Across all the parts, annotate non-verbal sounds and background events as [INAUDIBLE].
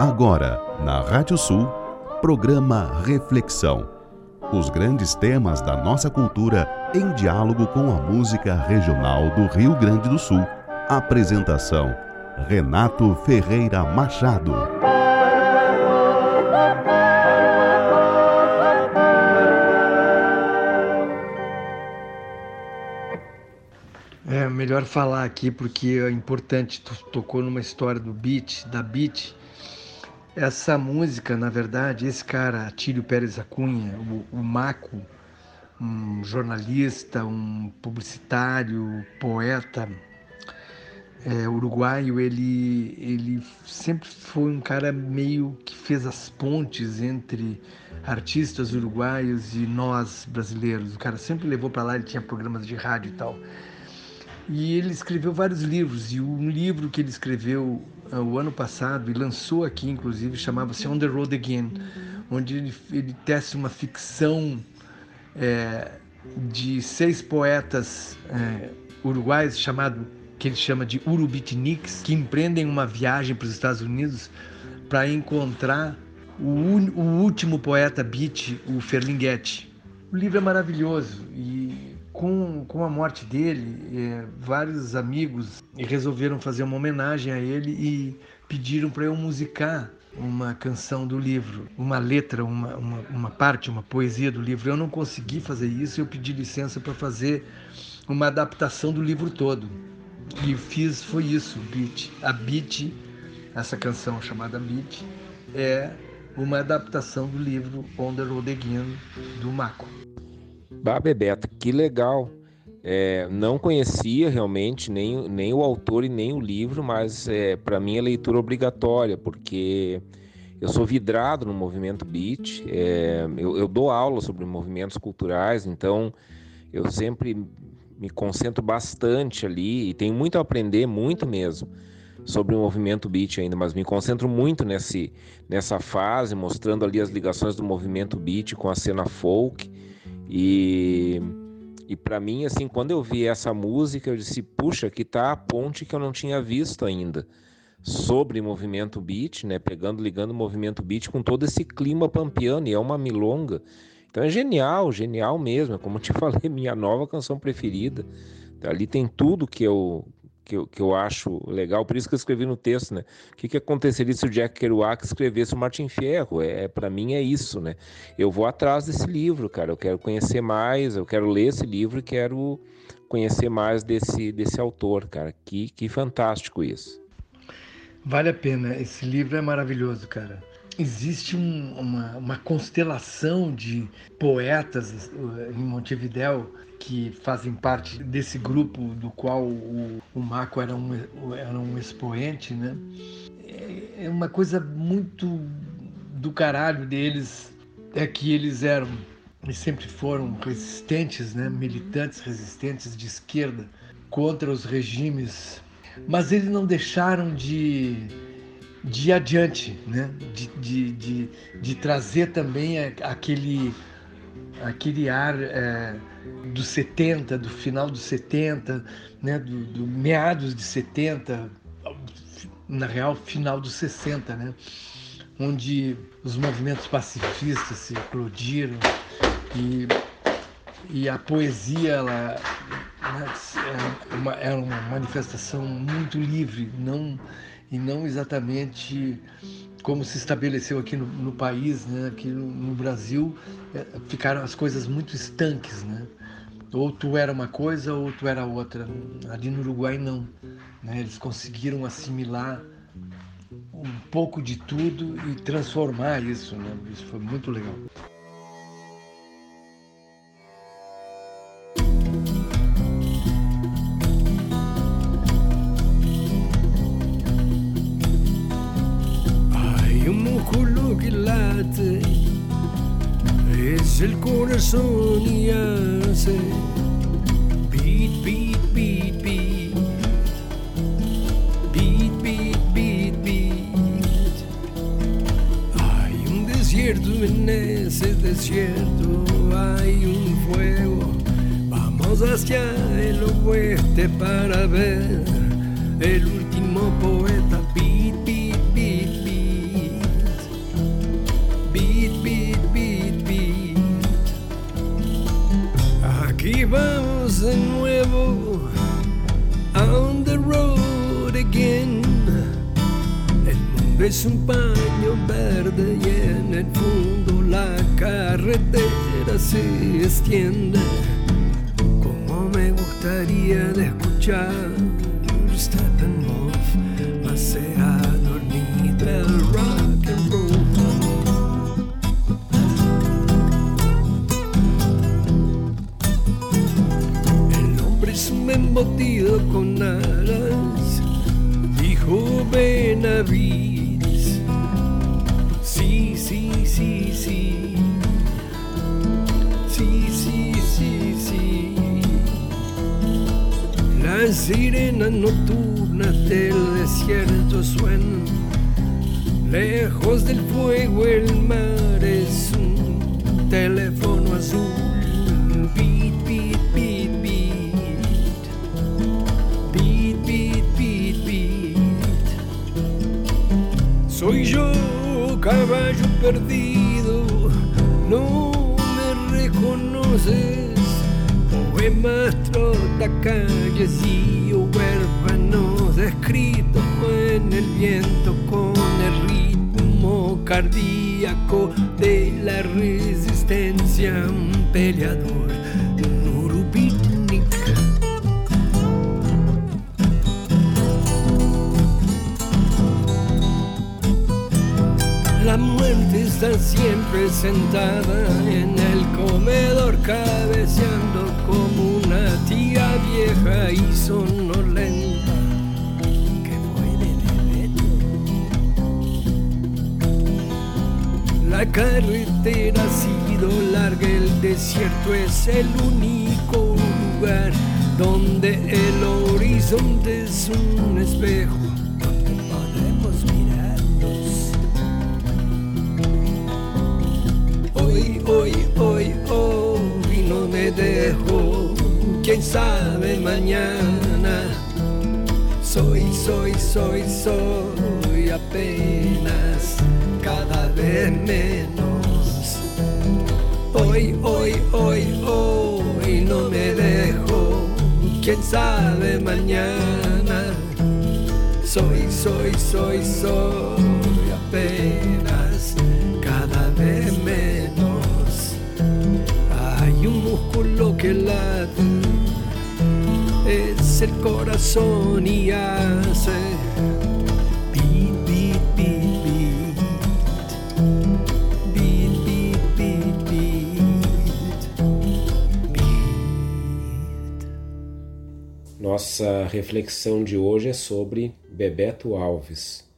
Agora, na Rádio Sul, programa Reflexão. Os grandes temas da nossa cultura em diálogo com a música regional do Rio Grande do Sul. Apresentação: Renato Ferreira Machado. É melhor falar aqui porque é importante. Tu tocou numa história do beat, da beat essa música, na verdade, esse cara, Tílio Pérez Acunha, o, o Maco, um jornalista, um publicitário, poeta é, uruguaio, ele, ele sempre foi um cara meio que fez as pontes entre artistas uruguaios e nós brasileiros. O cara sempre levou para lá, ele tinha programas de rádio e tal. E ele escreveu vários livros, e um livro que ele escreveu o ano passado, e lançou aqui, inclusive, chamava-se On the Road Again, onde ele, ele tece uma ficção é, de seis poetas é, uruguaios, chamado, que ele chama de Urubitniks, que empreendem uma viagem para os Estados Unidos para encontrar o, o, último poeta beat, o Ferlinghetti. O livro é maravilhoso e com, com a morte dele, é, vários amigos resolveram fazer uma homenagem a ele e pediram para eu musicar uma canção do livro, uma letra, uma, uma, uma, parte, uma poesia do livro. Eu não consegui fazer isso, eu pedi licença para fazer uma adaptação do livro todo. E fiz, foi isso, Beat. A Beat, essa canção chamada Beat, é uma adaptação do livro On the Road Again, do Mako. Bah, Bebeto, que legal. É, não conhecia realmente nem, nem o autor e nem o livro, mas é, para mim é leitura obrigatória, porque eu sou vidrado no movimento beat, é, eu, eu, dou aula sobre movimentos culturais, então eu sempre me concentro bastante ali e tenho muito a aprender, muito mesmo, sobre o movimento beat ainda, mas me concentro muito nesse, nessa fase, mostrando ali as ligações do movimento beat com a cena folk e, e para mim, assim, quando eu vi essa música, eu disse, puxa, aqui tá a ponte que eu não tinha visto ainda sobre movimento beat, né? Pegando, ligando o movimento beat com todo esse clima pampiano, e é uma milonga. Então é genial, genial mesmo. É como eu te [LAUGHS] falei, minha nova canção preferida. Ali tem tudo que eu, que eu, que eu acho legal, por isso que eu escrevi no texto, né? O que, que aconteceria se o Jack Kerouac escrevesse o Martin Ferro? É, é para mim é isso, né? Eu vou atrás desse livro, cara. Eu quero conhecer mais, eu quero ler esse livro e quero conhecer mais desse, desse autor, cara. Que, que fantástico isso. Vale a pena. Esse livro é maravilhoso, cara. Existe um, uma, uma constelação de poetas uh, em Montevidéu que fazem parte desse grupo do qual o, o Marco era um, era um expoente, né? É, é uma coisa muito do caralho deles é que eles eram e sempre foram resistentes, né? militantes resistentes de esquerda contra os regimes, mas eles não deixaram de, de ir adiante, né? de, de, de, de trazer também aquele, aquele ar é, dos 70, do final dos 70, né, do, do, meados de 70, na real final dos 60, né, onde os movimentos pacifistas se eclodiram e, e a poesia ela, né, é uma, era uma manifestação muito livre, não e não exatamente como se estabeleceu aqui no, no país, né? aqui no, no Brasil, é, ficaram as coisas muito estanques. Né? Ou tu era uma coisa ou tu era outra. Ali no Uruguai, não. Né? Eles conseguiram assimilar um pouco de tudo e transformar isso. Né? Isso foi muito legal. el corazón y hace ese desierto hay un fuego. Vamos hacia el oeste para ver el último poeta. Beat, beat, beat, beat. Beat, beat, beat, beat. Aquí vamos de nuevo. On the road again. El mundo es un pan verde y en el fondo la carretera se extiende. Como me gustaría de escuchar Steppenwolf, más se ha dormido el rock and roll. Embotido con alas, dijo Benavides. Sí, sí, sí. Sí, sí, sí. Las sirenas nocturnas del desierto suenan. Lejos del fuego el mar es un teléfono azul. Beat, beat, beat, beat. Beat, beat, beat, beat. Soy yo, caballo perdido, reconoces. Poemas, calles y huérfanos escritos en el viento con el ritmo cardíaco de la resistencia. Un peleador. La muerte está siempre sentada en comedor cabeceando como una tía vieja y sonolenta que fue de. La carretera ha sido larga, el desierto es el único lugar donde el horizonte es un espejo mañana. Soy, soy, soy, soy apenas cada vez menos. Hoy, hoy, hoy, hoy no me dejo. Quién sabe mañana. Soy, soy, soy, soy apenas el corazón y hace. Nossa reflexão de hoje é sobre Bebeto Alves.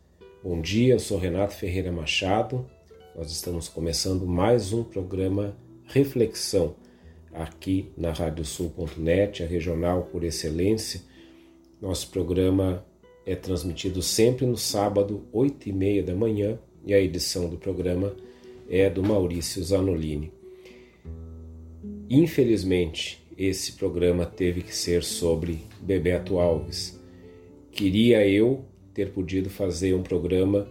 Bom dia, eu sou Renato Ferreira Machado. Nós estamos começando mais um programa Reflexão aqui na radiosul.net, a regional por excelência. Nosso programa é transmitido sempre no sábado, 8 e meia da manhã, e a edição do programa é do Maurício Zanolini. Infelizmente, esse programa teve que ser sobre Bebeto Alves. Queria eu ter podido fazer um programa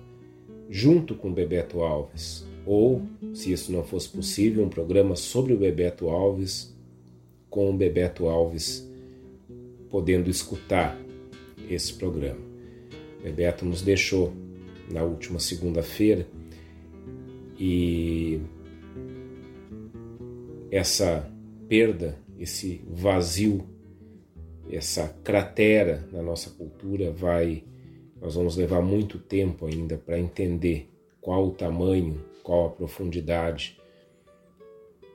junto com Bebeto Alves, ou, se isso não fosse possível, um programa sobre o Bebeto Alves, com o Bebeto Alves podendo escutar esse programa. Bebeto nos deixou na última segunda-feira e essa perda, esse vazio, essa cratera na nossa cultura vai nós vamos levar muito tempo ainda para entender qual o tamanho, qual a profundidade,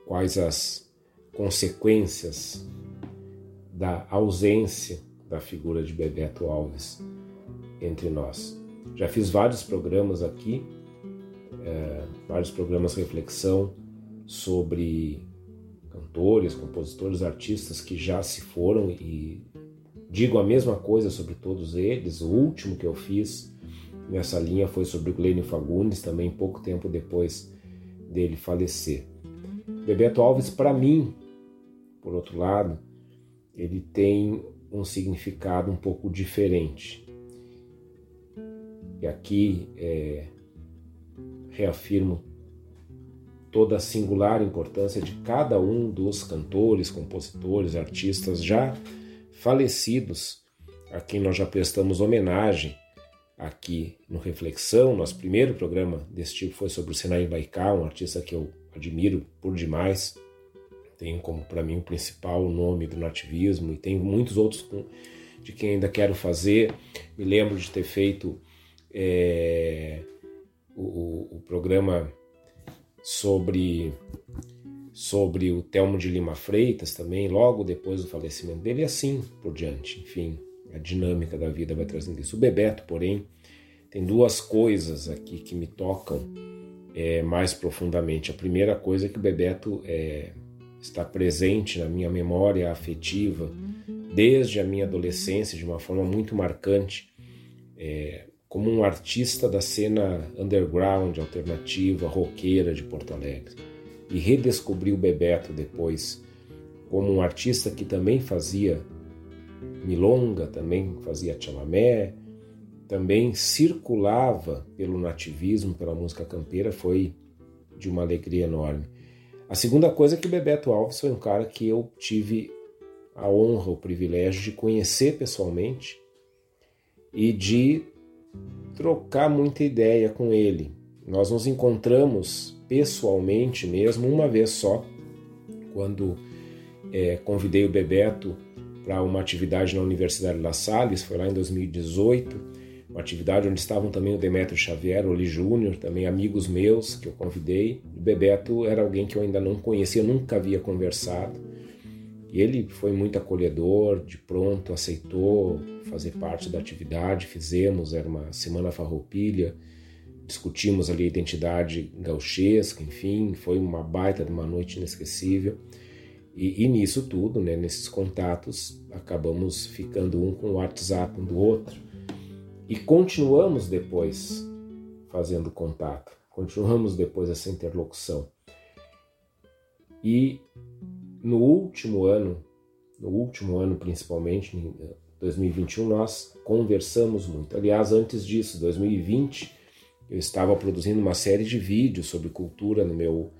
quais as consequências da ausência da figura de Bebeto Alves entre nós. Já fiz vários programas aqui, é, vários programas reflexão sobre cantores, compositores, artistas que já se foram e digo a mesma coisa sobre todos eles. O último que eu fiz nessa linha foi sobre o Glênio Fagundes, também pouco tempo depois dele falecer. Bebeto Alves, para mim, por outro lado, ele tem um significado um pouco diferente. E aqui é, reafirmo toda a singular importância de cada um dos cantores, compositores, artistas já falecidos, a quem nós já prestamos homenagem aqui no Reflexão. Nosso primeiro programa desse tipo foi sobre o Senai Baikal, um artista que eu admiro por demais. Tenho como para mim o principal nome do nativismo e tem muitos outros de quem ainda quero fazer. Me lembro de ter feito é, o, o programa sobre sobre o Telmo de Lima Freitas também, logo depois do falecimento dele, e assim por diante. Enfim, a dinâmica da vida vai trazendo isso. O Bebeto, porém, tem duas coisas aqui que me tocam é, mais profundamente. A primeira coisa é que o Bebeto é, está presente na minha memória afetiva desde a minha adolescência de uma forma muito marcante. É, como um artista da cena underground, alternativa, roqueira de Porto Alegre e redescobri o Bebeto depois como um artista que também fazia milonga, também fazia chamamé, também circulava pelo nativismo, pela música campeira, foi de uma alegria enorme. A segunda coisa é que Bebeto Alves foi um cara que eu tive a honra, o privilégio de conhecer pessoalmente e de trocar muita ideia com ele. Nós nos encontramos pessoalmente mesmo, uma vez só, quando é, convidei o Bebeto para uma atividade na Universidade La Salle, foi lá em 2018, uma atividade onde estavam também o Demetrio Xavier, o Lee Júnior, também amigos meus que eu convidei. O Bebeto era alguém que eu ainda não conhecia, nunca havia conversado. E ele foi muito acolhedor, de pronto aceitou fazer parte da atividade, fizemos, era uma semana farroupilha, discutimos ali a identidade gauchesca, enfim, foi uma baita de uma noite inesquecível. E, e, nisso tudo, né, nesses contatos, acabamos ficando um com o WhatsApp um do outro. E continuamos depois fazendo contato, continuamos depois essa interlocução. E no último ano, no último ano principalmente, em 2021, nós conversamos muito. Aliás, antes disso, 2020, eu estava produzindo uma série de vídeos sobre cultura no meu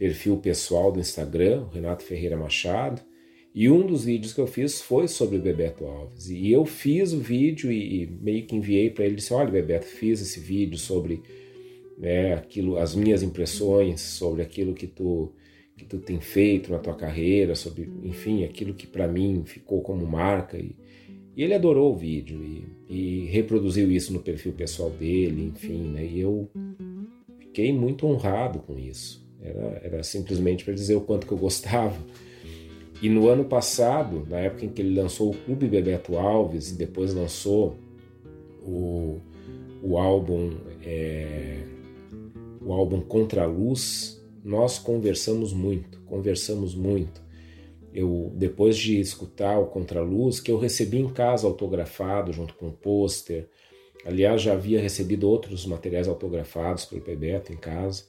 perfil pessoal do Instagram, Renato Ferreira Machado, e um dos vídeos que eu fiz foi sobre o Bebeto Alves. E eu fiz o vídeo e, meio que enviei para ele, disse: "Olha, Bebeto, fiz esse vídeo sobre né, aquilo, as minhas impressões sobre aquilo que tu que tu tem feito na tua carreira, sobre, enfim, aquilo que para mim ficou como marca e e ele adorou o vídeo e, e reproduziu isso no perfil pessoal dele, enfim, né? E eu fiquei muito honrado com isso. Era, era simplesmente para dizer o quanto que eu gostava. E no ano passado, na época em que ele lançou o Clube Bebeto Alves e depois lançou o, o álbum é, o álbum Contra a Luz, nós conversamos muito, conversamos muito eu depois de escutar o Contraluz, que eu recebi em casa autografado junto com o pôster. Aliás, já havia recebido outros materiais autografados pelo Bebeto em casa.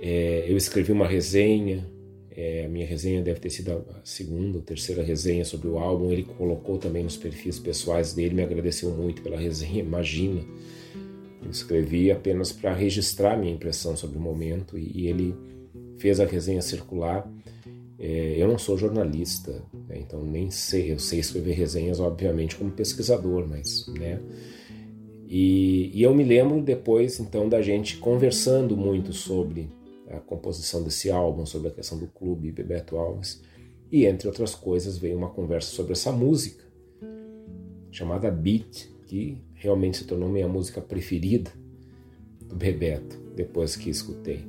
É, eu escrevi uma resenha, é, a minha resenha deve ter sido a segunda ou terceira resenha sobre o álbum. Ele colocou também nos perfis pessoais dele, me agradeceu muito pela resenha, [LAUGHS] imagina. Eu escrevi apenas para registrar minha impressão sobre o momento e, e ele fez a resenha circular. É, eu não sou jornalista, né, então nem sei, eu sei escrever resenhas, obviamente, como pesquisador, mas, né? E, e eu me lembro depois, então, da gente conversando muito sobre a composição desse álbum, sobre a questão do clube Bebeto Alves, e entre outras coisas veio uma conversa sobre essa música chamada Beat, que realmente se tornou minha música preferida do Bebeto depois que escutei.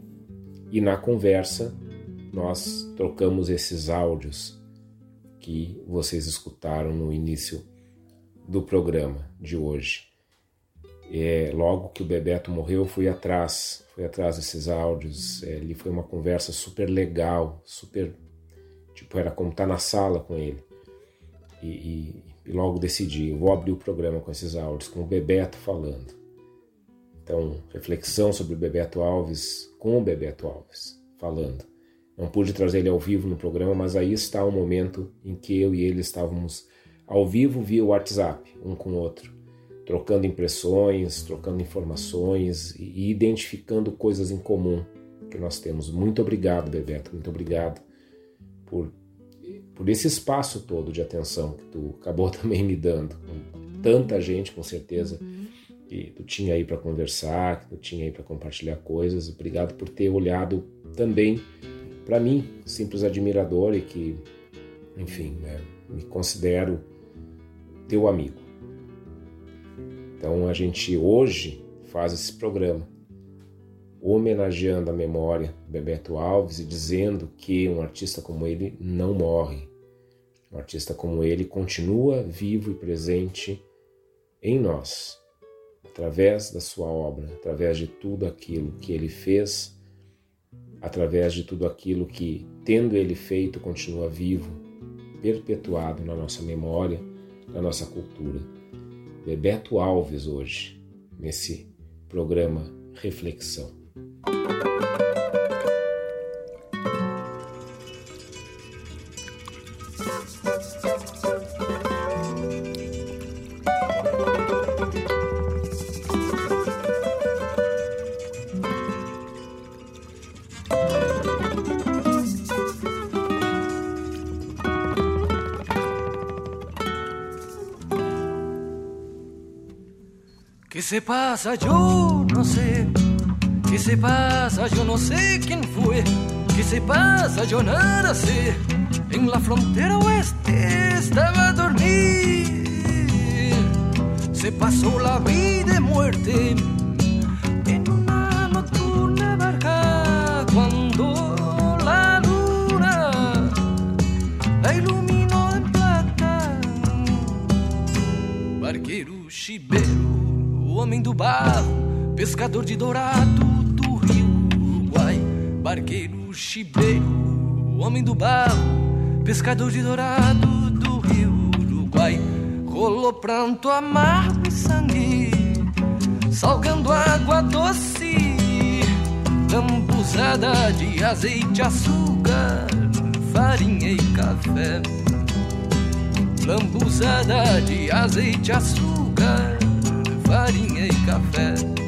E na conversa nós trocamos esses áudios que vocês escutaram no início do programa de hoje. É, logo que o Bebeto morreu, eu fui atrás, fui atrás desses áudios. É, ele foi uma conversa super legal, super tipo era como estar tá na sala com ele. E, e, e logo decidi, vou abrir o programa com esses áudios, com o Bebeto falando. Então, reflexão sobre o Bebeto Alves com o Bebeto Alves falando. Não pude trazer ele ao vivo no programa, mas aí está o momento em que eu e ele estávamos ao vivo via WhatsApp, um com o outro, trocando impressões, trocando informações e identificando coisas em comum que nós temos. Muito obrigado, Bebeto, muito obrigado por, por esse espaço todo de atenção que tu acabou [LAUGHS] também me dando. Tanta gente, com certeza, que tu tinha aí para conversar, que tu tinha aí para compartilhar coisas. Obrigado por ter olhado também para mim, simples admirador e que, enfim, né, me considero teu amigo. Então a gente hoje faz esse programa homenageando a memória do Bebeto Alves e dizendo que um artista como ele não morre. Um artista como ele continua vivo e presente em nós, através da sua obra, através de tudo aquilo que ele fez, através de tudo aquilo que, tendo ele feito, continua vivo, perpetuado na nossa memória, na nossa cultura. Bebeto Alves hoje, nesse programa Reflexão. Se pasa? Yo no sé. ¿Qué se pasa? Yo no sé quién fue. ¿Qué se pasa? Yo nada sé. En la frontera oeste estaba a dormir. Se pasó la vida y muerte barro, pescador de dourado do rio Uruguai. Barqueiro chibero, homem do barro, pescador de dourado do rio Uruguai. Rolou pranto amargo e sangue, salgando água doce, lambuzada de azeite, açúcar, farinha e café. Lambuzada de azeite, açúcar, farinha e café.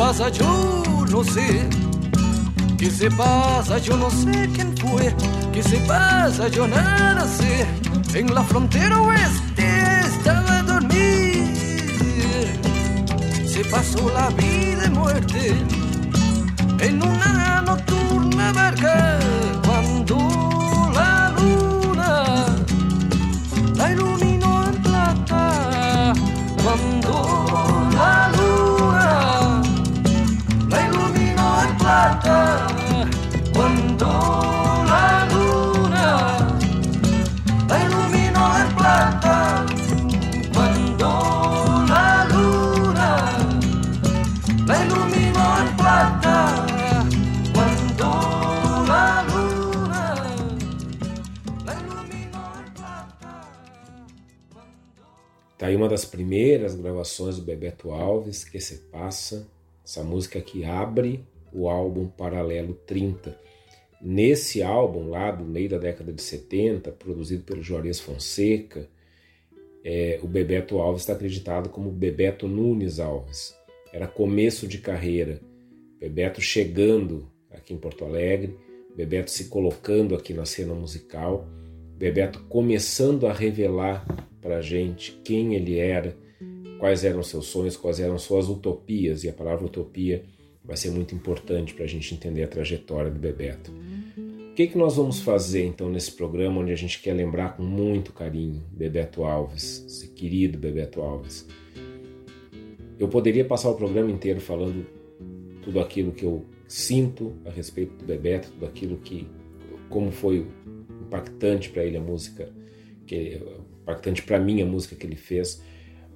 Pasa? Yo no sé. ¿Qué se pasa? Yo no sé quién fue. ¿Qué se pasa? Yo nada sé. En la frontera oeste estaba a dormir. Se pasó la vida y muerte en una nocturna barca aí uma das primeiras gravações do Bebeto Alves, que se passa, essa música que abre o álbum Paralelo 30. Nesse álbum, lá do meio da década de 70, produzido pelo Juarez Fonseca, é, o Bebeto Alves está acreditado como Bebeto Nunes Alves. Era começo de carreira. Bebeto chegando aqui em Porto Alegre, Bebeto se colocando aqui na cena musical, Bebeto começando a revelar para a gente quem ele era, quais eram seus sonhos, quais eram suas utopias, e a palavra utopia vai ser muito importante para a gente entender a trajetória do Bebeto. O que, que nós vamos fazer então nesse programa onde a gente quer lembrar com muito carinho Bebeto Alves, esse querido Bebeto Alves? Eu poderia passar o programa inteiro falando tudo aquilo que eu sinto a respeito do Bebeto, tudo aquilo que como foi impactante para ele a música, que impactante para mim a música que ele fez,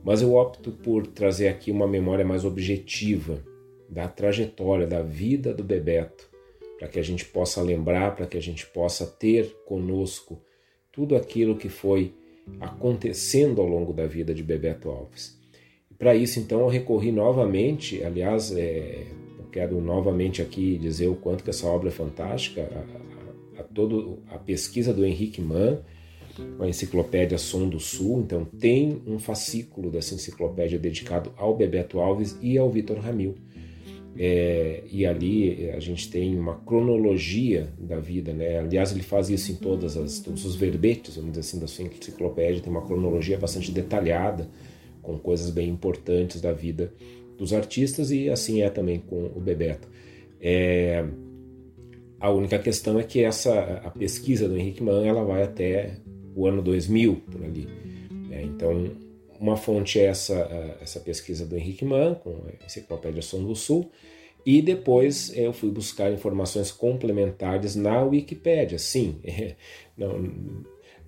mas eu opto por trazer aqui uma memória mais objetiva da trajetória, da vida do Bebeto, para que a gente possa lembrar, para que a gente possa ter conosco tudo aquilo que foi acontecendo ao longo da vida de Bebeto Alves. Para isso, então, eu recorri novamente, aliás, é, eu quero novamente aqui dizer o quanto que essa obra é fantástica, a, a, a todo a pesquisa do Henrique Mann, a enciclopédia Som do Sul, então tem um fascículo dessa enciclopédia dedicado ao Bebeto Alves e ao Vitor Ramil. É, e ali a gente tem uma cronologia da vida, né? Aliás, ele faz isso em todas as, todos os verbetes, vamos dizer assim, da sua enciclopédia, tem uma cronologia bastante detalhada, com coisas bem importantes da vida dos artistas, e assim é também com o Bebeto. É, a única questão é que essa a pesquisa do Henrique Mann ela vai até o ano 2000 por ali. É, então, uma fonte é essa, essa pesquisa do Henrique Mann, com a Enciclopédia Som do Sul, e depois eu fui buscar informações complementares na Wikipédia. Sim, [LAUGHS] não,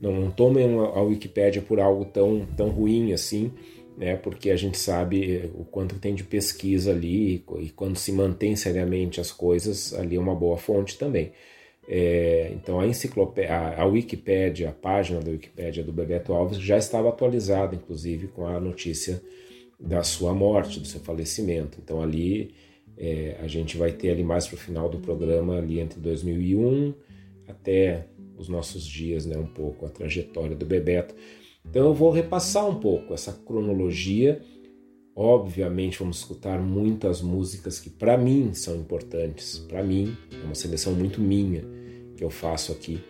não, não tomem a Wikipédia por algo tão, tão ruim assim, né, porque a gente sabe o quanto tem de pesquisa ali e quando se mantém seriamente as coisas, ali é uma boa fonte também. É, então a enciclopédia, a, Wikipédia, a página da Wikipédia do Bebeto Alves já estava atualizada, inclusive, com a notícia da sua morte, do seu falecimento. Então ali é, a gente vai ter ali mais para o final do programa, ali entre 2001 até os nossos dias, né, um pouco a trajetória do Bebeto. Então eu vou repassar um pouco essa cronologia. Obviamente vamos escutar muitas músicas que para mim são importantes. Para mim é uma seleção muito minha que eu faço aqui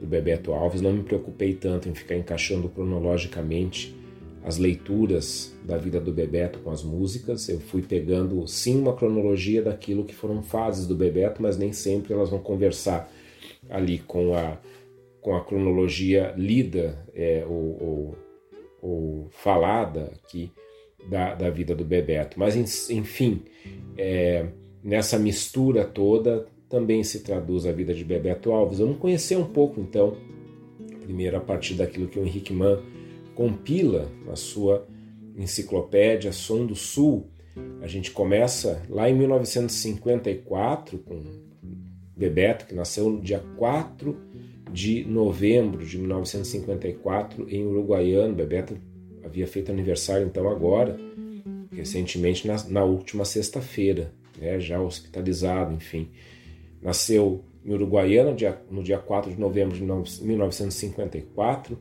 do Bebeto Alves, não me preocupei tanto em ficar encaixando cronologicamente as leituras da vida do Bebeto com as músicas. Eu fui pegando sim uma cronologia daquilo que foram fases do Bebeto, mas nem sempre elas vão conversar ali com a, com a cronologia lida é, ou, ou, ou, falada aqui da, da vida do Bebeto. Mas enfim, é, nessa mistura toda também se traduz a vida de Bebeto Alves. Vamos conhecer um pouco então, primeiro a partir daquilo que o Henrique Mann compila na sua enciclopédia Som do Sul. A gente começa lá em 1954 com Bebeto, que nasceu no dia 4 de novembro de 1954 em Uruguaiano. Bebeto havia feito aniversário então agora, recentemente na, na última sexta-feira, né, já hospitalizado, enfim. Nasceu em Uruguaiana no dia 4 de novembro de 1954,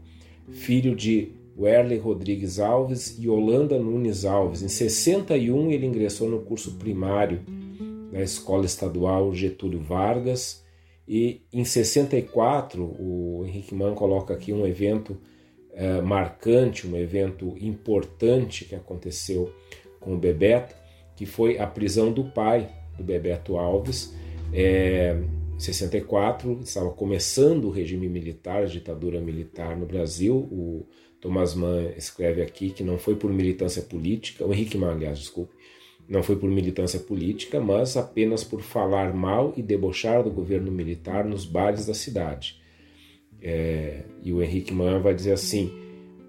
filho de Werley Rodrigues Alves e Holanda Nunes Alves. Em 61 ele ingressou no curso primário da Escola Estadual Getúlio Vargas. E em 64 o Henrique Mann coloca aqui um evento eh, marcante, um evento importante que aconteceu com o Bebeto, que foi a prisão do pai do Bebeto Alves é, 64 estava começando o regime militar, a ditadura militar no Brasil. O Thomas Mann escreve aqui que não foi por militância política, o Henrique Mann, aliás, desculpe, não foi por militância política, mas apenas por falar mal e debochar do governo militar nos bares da cidade. É, e o Henrique Mann vai dizer assim: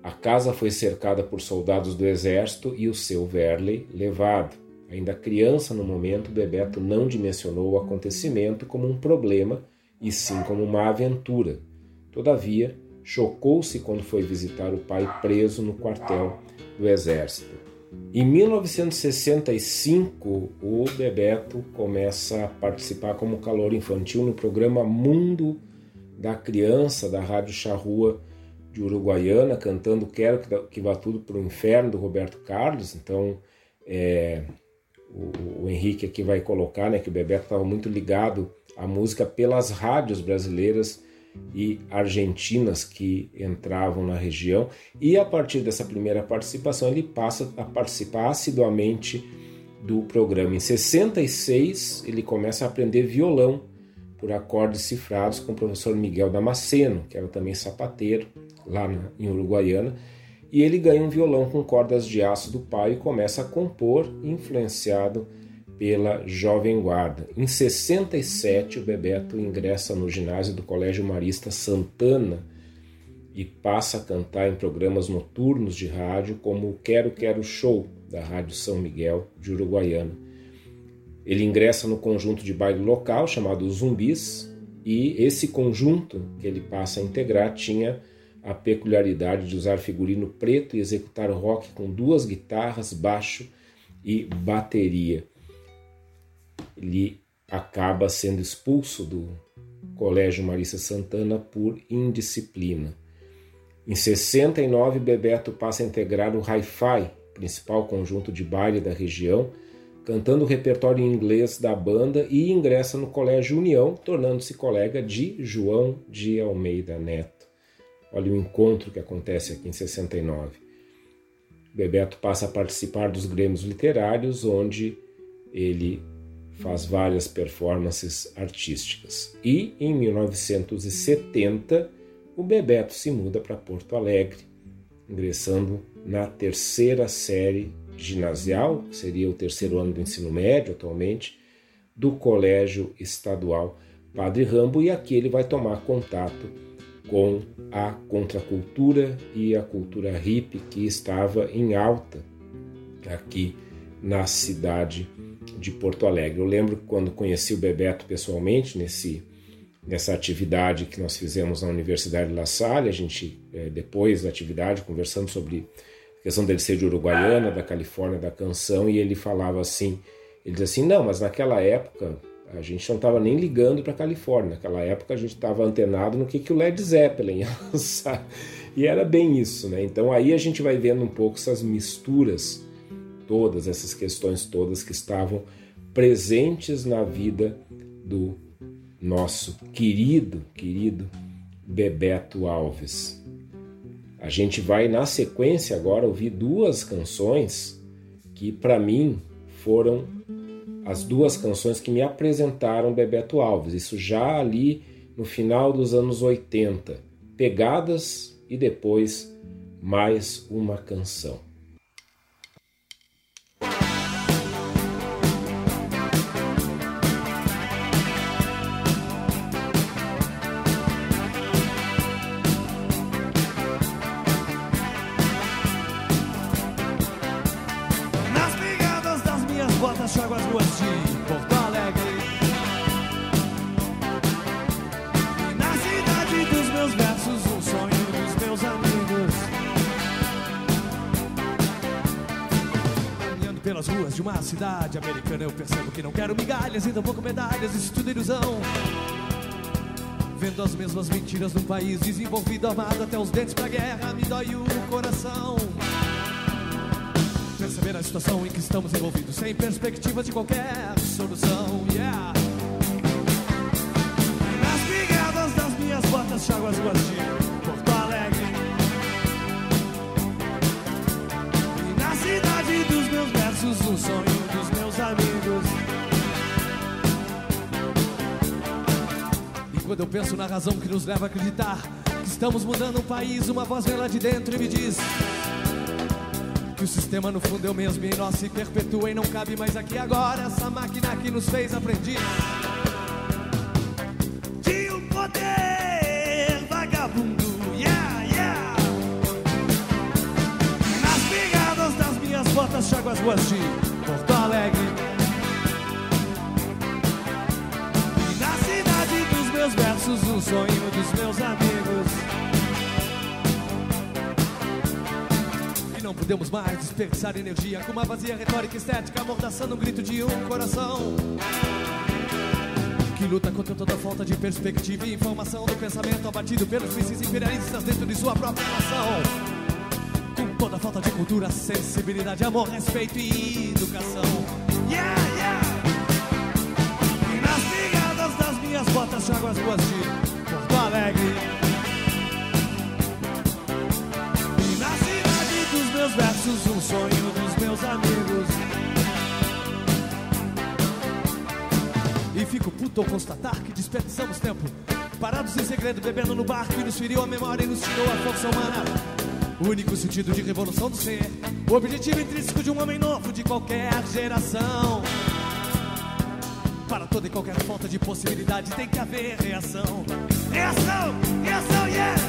a casa foi cercada por soldados do exército e o seu Verley levado. Ainda criança no momento, Bebeto não dimensionou o acontecimento como um problema e sim como uma aventura. Todavia, chocou-se quando foi visitar o pai preso no quartel do exército. Em 1965, o Bebeto começa a participar como calor infantil no programa Mundo da Criança da Rádio Charrua de Uruguaiana, cantando Quero que vá tudo para o inferno do Roberto Carlos. Então, é, o, o Henrique aqui vai colocar, né, que o Bebeto estava muito ligado à música pelas rádios brasileiras e argentinas que entravam na região, e a partir dessa primeira participação ele passa a participar assiduamente do programa. Em 66 ele começa a aprender violão por acordes cifrados com o professor Miguel Damasceno, que era também sapateiro lá em Uruguaiana, e ele ganha um violão com cordas de aço do pai e começa a compor, influenciado pela Jovem Guarda. Em 67, o Bebeto ingressa no ginásio do Colégio Marista Santana e passa a cantar em programas noturnos de rádio como o Quero Quero Show, da Rádio São Miguel de Uruguaiana. Ele ingressa no conjunto de baile local chamado Zumbis, e esse conjunto que ele passa a integrar tinha a peculiaridade de usar figurino preto e executar rock com duas guitarras, baixo e bateria. Ele acaba sendo expulso do Colégio Marista Santana por indisciplina. Em 69, Bebeto passa a integrar o Hi-Fi, principal conjunto de baile da região, cantando o repertório em inglês da banda e ingressa no Colégio União, tornando-se colega de João de Almeida Neto. Olha o encontro que acontece aqui em 69. Bebeto passa a participar dos grêmios literários, onde ele faz várias performances artísticas. E em 1970, o Bebeto se muda para Porto Alegre, ingressando na terceira série ginasial, seria o terceiro ano do ensino médio atualmente, do Colégio Estadual Padre Rambo, e aqui ele vai tomar contato com a contracultura e a cultura hippie que estava em alta aqui na cidade de Porto Alegre. Eu lembro quando conheci o Bebeto pessoalmente nesse nessa atividade que nós fizemos na Universidade de La Salle, a gente é, depois da atividade conversamos sobre a questão dele ser de Uruguaiana, da Califórnia, da canção, e ele falava assim, ele dizia assim, não, mas naquela época a gente não estava nem ligando para a Califórnia, naquela época a gente estava antenado no que, que o Led Zeppelin [LAUGHS] ia lançar, e era bem isso, né? Então aí a gente vai vendo um pouco essas misturas todas, essas questões todas que estavam presentes na vida do nosso querido, querido Bebeto Alves. A gente vai na sequência agora ouvir duas canções que para mim foram as duas canções que me apresentaram Bebeto Alves. Isso já ali no final dos anos 80. Pegadas e depois mais uma canção. Cidade americana eu percebo que não quero migalhas e tampouco medalhas, isso tudo é ilusão. Vendo as mesmas mentiras num país desenvolvido, armado até os dentes pra guerra, me dói o coração. Perceber a situação em que estamos envolvidos, sem perspectiva de qualquer solução, yeah. Nas brigadas das minhas botas, chago as ruas um sonho amigos. E quando eu penso na razão que nos leva a acreditar que estamos mudando um país, uma voz vem lá de dentro e me diz que o sistema no fundo é o mesmo e nós se perpetua e não cabe mais aqui agora essa máquina que nos fez aprendiz. Minhas botas, chago as ruas de Porto Alegre. E na cidade dos meus versos, o sonho dos meus amigos. E não podemos mais desperdiçar energia com uma vazia retórica estética, amordaçando um grito de um coração. Que luta contra toda falta de perspectiva e informação do pensamento abatido pelos mísseis imperialistas dentro de sua própria nação toda falta de cultura, sensibilidade, amor, respeito e educação. Yeah, yeah. E nas pegadas das minhas botas, trago as ruas de Porto Alegre. E na cidade dos meus versos, um sonho dos meus amigos. E fico puto ao constatar que desperdiçamos tempo. Parados em segredo, bebendo no barco e nos feriu a memória e nos tirou a força humana. O único sentido de revolução do ser, o objetivo intrínseco de um homem novo de qualquer geração. Para toda e qualquer falta de possibilidade tem que haver reação. Reação, reação, yeah!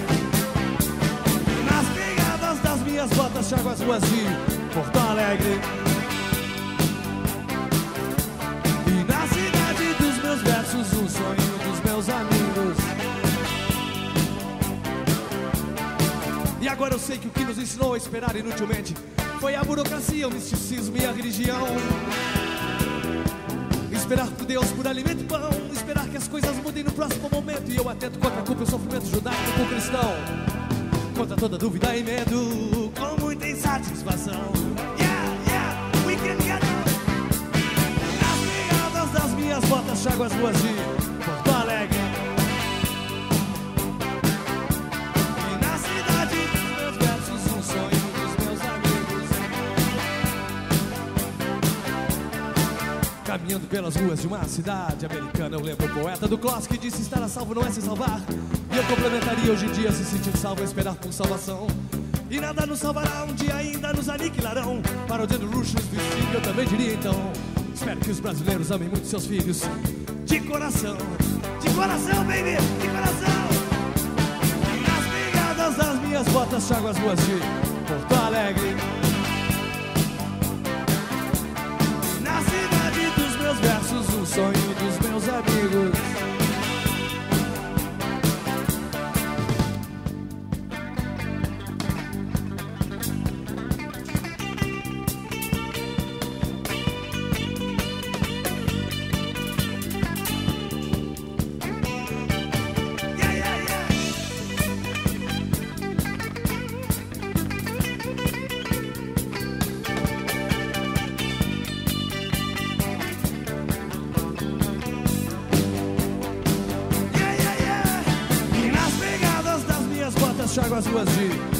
Nas pegadas das minhas botas, chago as ruas de Porto Alegre. E na cidade dos meus versos, um sonho dos meus amigos. Agora eu sei que o que nos ensinou a esperar inutilmente foi a burocracia, o misticismo e a religião. Esperar por Deus por alimento e pão, esperar que as coisas mudem no próximo momento. E eu atento contra a culpa e o sofrimento judaico com cristão. Contra toda dúvida e medo, com muita insatisfação. Yeah, yeah, we can get Nas pegadas das minhas botas, chago as ruas de Caminhando pelas ruas de uma cidade americana, eu lembro o poeta do Kloss que disse estar a salvo não é se salvar. E eu complementaria hoje em dia se sentir salvo é esperar por salvação. E nada nos salvará, um dia ainda nos aniquilarão. Parodiando Rush nos vestidos, eu também diria então. Espero que os brasileiros amem muito seus filhos. De coração, de coração, baby, de coração. Nas pegadas das minhas botas, chago as ruas de Porto Alegre. Versos, o sonho dos meus amigos. com as ruas de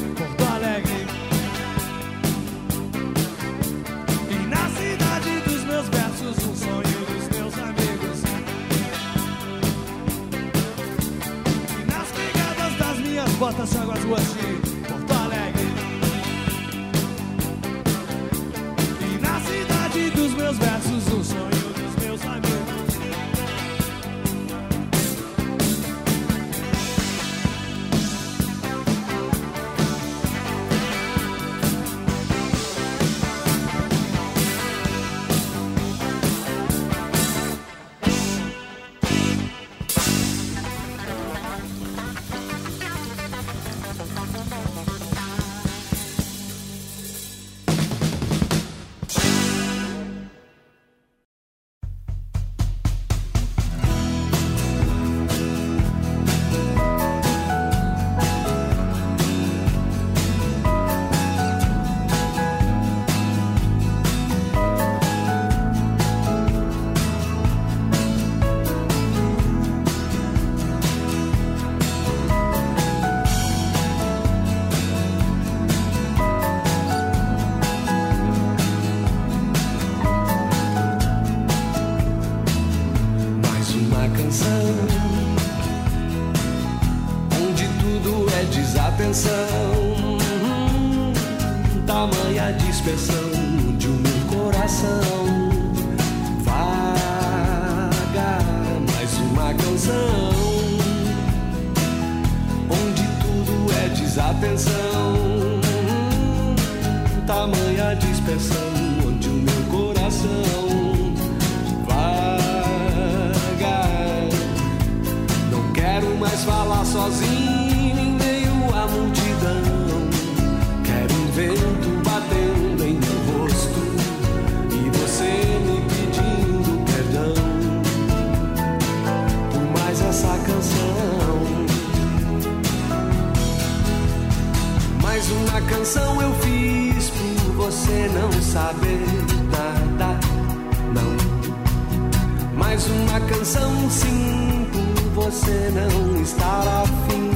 você não estar afim.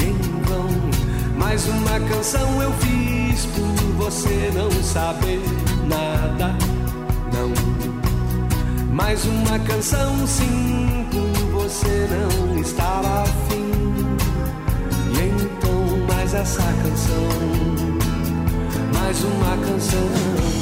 E em vão, mais uma canção eu fiz por você não saber nada, não. Mais uma canção sim, por você não estar afim. E então, mais essa canção, mais uma canção.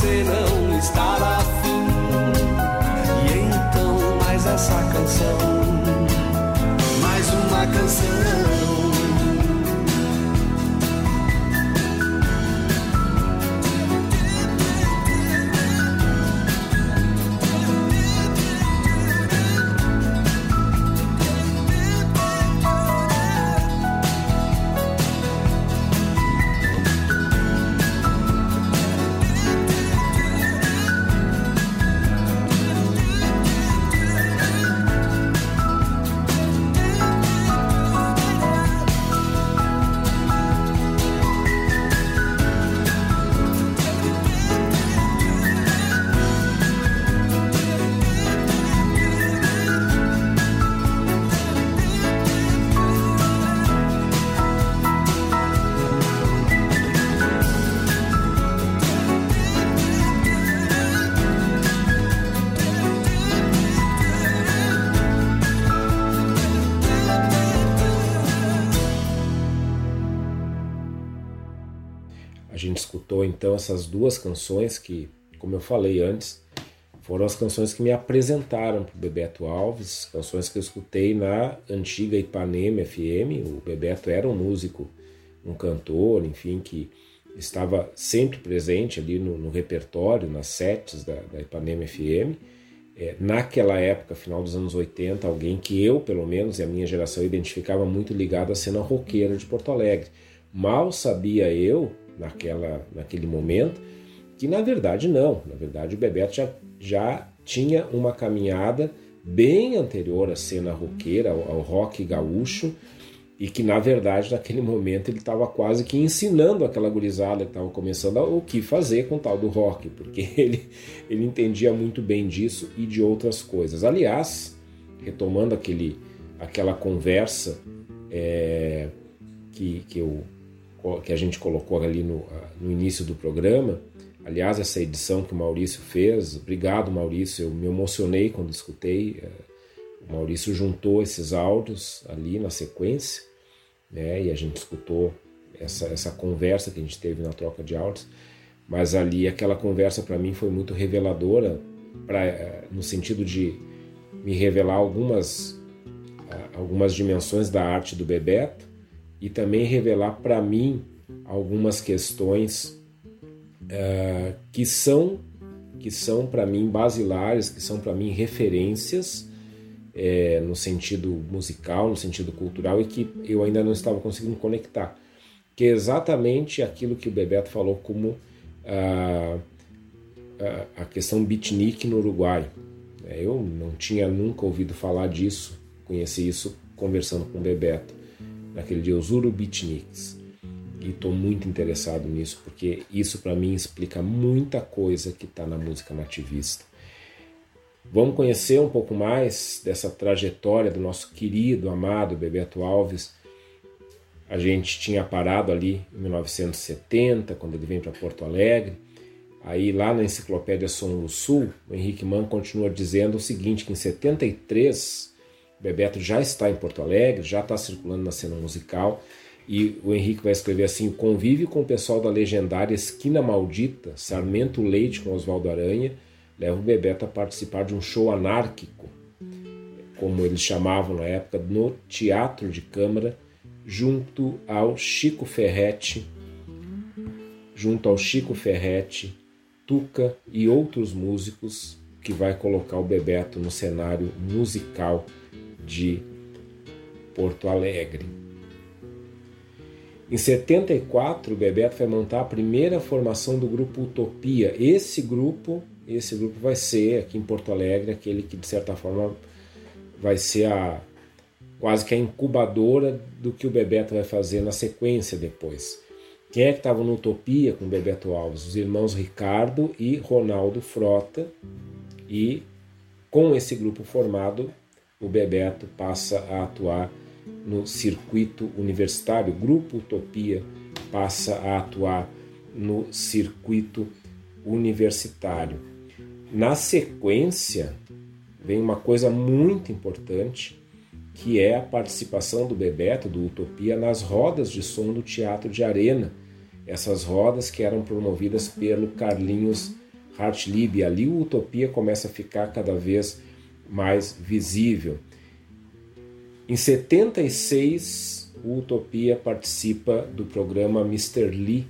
Você não estar essas duas canções que, como eu falei antes, foram as canções que me apresentaram para o Bebeto Alves, canções que eu escutei na antiga Ipanema FM. O Bebeto era um músico, um cantor, enfim, que estava sempre presente ali no, no repertório, nas sets da, da Ipanema FM. É, naquela época, final dos anos 80, alguém que eu, pelo menos, e a minha geração identificava muito ligado à cena roqueira de Porto Alegre. Mal sabia eu naquela, naquele momento, que na verdade não, na verdade o Bebeto já, já tinha uma caminhada bem anterior à cena roqueira, ao, ao rock gaúcho, e que na verdade naquele momento ele estava quase que ensinando aquela gurizada que estava começando o que fazer com o tal do rock, porque [LAUGHS] ele, ele entendia muito bem disso e de outras coisas. Aliás, retomando aquele, aquela conversa é, que, que eu que a gente colocou ali no, no início do programa. Aliás, essa edição que o Maurício fez, obrigado Maurício, eu me emocionei quando escutei. É, o Maurício juntou esses áudios ali na sequência, né? E a gente escutou essa, essa conversa que a gente teve na troca de áudios. Mas ali aquela conversa para mim foi muito reveladora, pra, é, no sentido de me revelar algumas, algumas dimensões da arte do Bebeto e também revelar para mim algumas questões uh, que são que são para mim basilares, que são para mim referências é, no sentido musical, no sentido cultural e que eu ainda não estava conseguindo conectar, que é exatamente aquilo que o Bebeto falou como a, a, questão beatnik no Uruguai. Eu não tinha nunca ouvido falar disso, conheci isso conversando com o Bebeto naquele dia, os Urubitniks. E estou muito interessado nisso, porque isso para mim explica muita coisa que está na música nativista. Vamos conhecer um pouco mais dessa trajetória do nosso querido, amado Bebeto Alves. A gente tinha parado ali em 1970, quando ele vem para Porto Alegre. Aí lá na enciclopédia Som do Sul, o Henrique Mann continua dizendo o seguinte, que em 73 Bebeto já está em Porto Alegre, já está circulando na cena musical, e o Henrique vai escrever assim, o convívio com o pessoal da legendária Esquina Maldita, Sarmento Leite com Oswaldo Aranha, leva o Bebeto a participar de um show anárquico, como eles chamavam na época, no Teatro de Câmara, junto ao Chico Ferretti, junto ao Chico Ferretti, Tuca e outros músicos que vai colocar o Bebeto no cenário musical de Porto Alegre. Em 74, o Bebeto vai montar a primeira formação do grupo Utopia. Esse grupo esse grupo vai ser aqui em Porto Alegre aquele que de certa forma vai ser a quase que a incubadora do que o Bebeto vai fazer na sequência depois. Quem é que estava no Utopia com o Bebeto Alves? Os irmãos Ricardo e Ronaldo Frota. E com esse grupo formado, o Bebeto passa a atuar no circuito universitário. O Grupo Utopia passa a atuar no circuito universitário. Na sequência, vem uma coisa muito importante, que é a participação do Bebeto, do Utopia, nas rodas de som do Teatro de Arena. Essas rodas que eram promovidas pelo Carlinhos Hartlib. Ali o Utopia começa a ficar cada vez mais visível. Em 76, o Utopia participa do programa Mr. Lee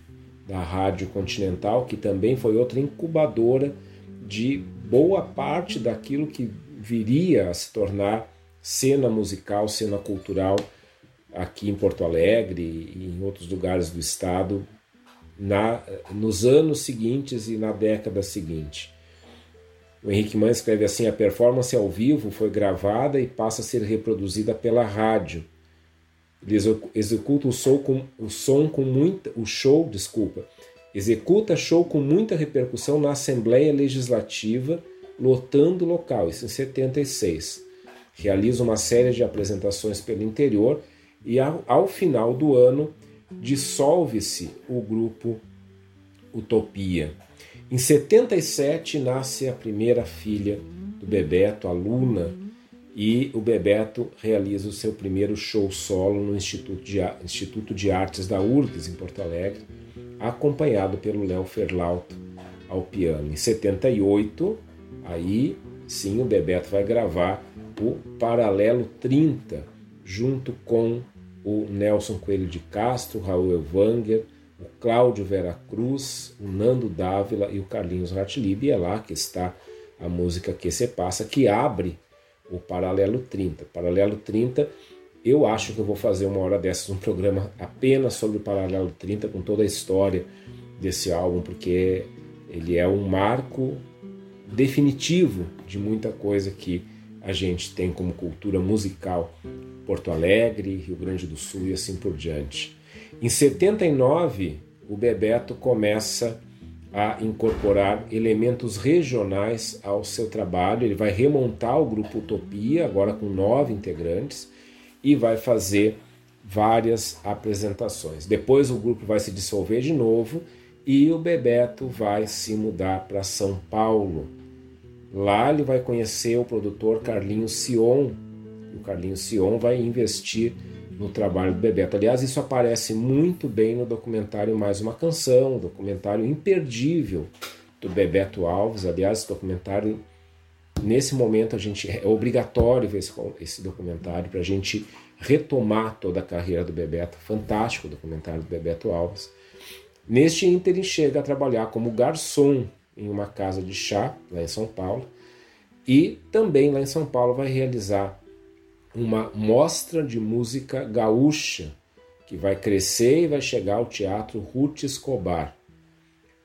da Rádio Continental, que também foi outra incubadora de boa parte daquilo que viria a se tornar cena musical, cena cultural aqui em Porto Alegre e em outros lugares do estado na, nos anos seguintes e na década seguinte. O Henrique Mann escreve assim: a performance ao vivo foi gravada e passa a ser reproduzida pela rádio. Ele executa o som com, o som com muita, o show, desculpa, Executa show com muita repercussão na Assembleia Legislativa, lotando o local, isso em 76. Realiza uma série de apresentações pelo interior e, ao, ao final do ano, dissolve-se o grupo Utopia. Em 77 nasce a primeira filha do Bebeto, a Luna, e o Bebeto realiza o seu primeiro show solo no Instituto de, Instituto de Artes da URGS, em Porto Alegre, acompanhado pelo Léo Ferlauto ao piano. Em 78, aí sim o Bebeto vai gravar o Paralelo 30, junto com o Nelson Coelho de Castro, Raul Elvanger, o Cláudio Vera Cruz, o Nando Dávila e o Carlinhos Ratlib. E é lá que está a música Que Se Passa, que abre o Paralelo 30. Paralelo 30 eu acho que eu vou fazer uma hora dessas um programa apenas sobre o Paralelo 30, com toda a história desse álbum, porque ele é um marco definitivo de muita coisa que a gente tem como cultura musical. Porto Alegre, Rio Grande do Sul e assim por diante. Em 79, o Bebeto começa a incorporar elementos regionais ao seu trabalho. Ele vai remontar o grupo Utopia, agora com nove integrantes e vai fazer várias apresentações. Depois o grupo vai se dissolver de novo e o Bebeto vai se mudar para São Paulo. Lá ele vai conhecer o produtor Carlinhos Sion. O Carlinhos Sion vai investir no trabalho do Bebeto. Aliás, isso aparece muito bem no documentário Mais Uma Canção, documentário imperdível do Bebeto Alves. Aliás, esse documentário Nesse momento, a gente é obrigatório ver esse, esse documentário para a gente retomar toda a carreira do Bebeto. Fantástico o documentário do Bebeto Alves. Neste ínter, ele chega a trabalhar como garçom em uma casa de chá, lá em São Paulo, e também lá em São Paulo vai realizar uma mostra de música gaúcha, que vai crescer e vai chegar ao Teatro Ruth Escobar.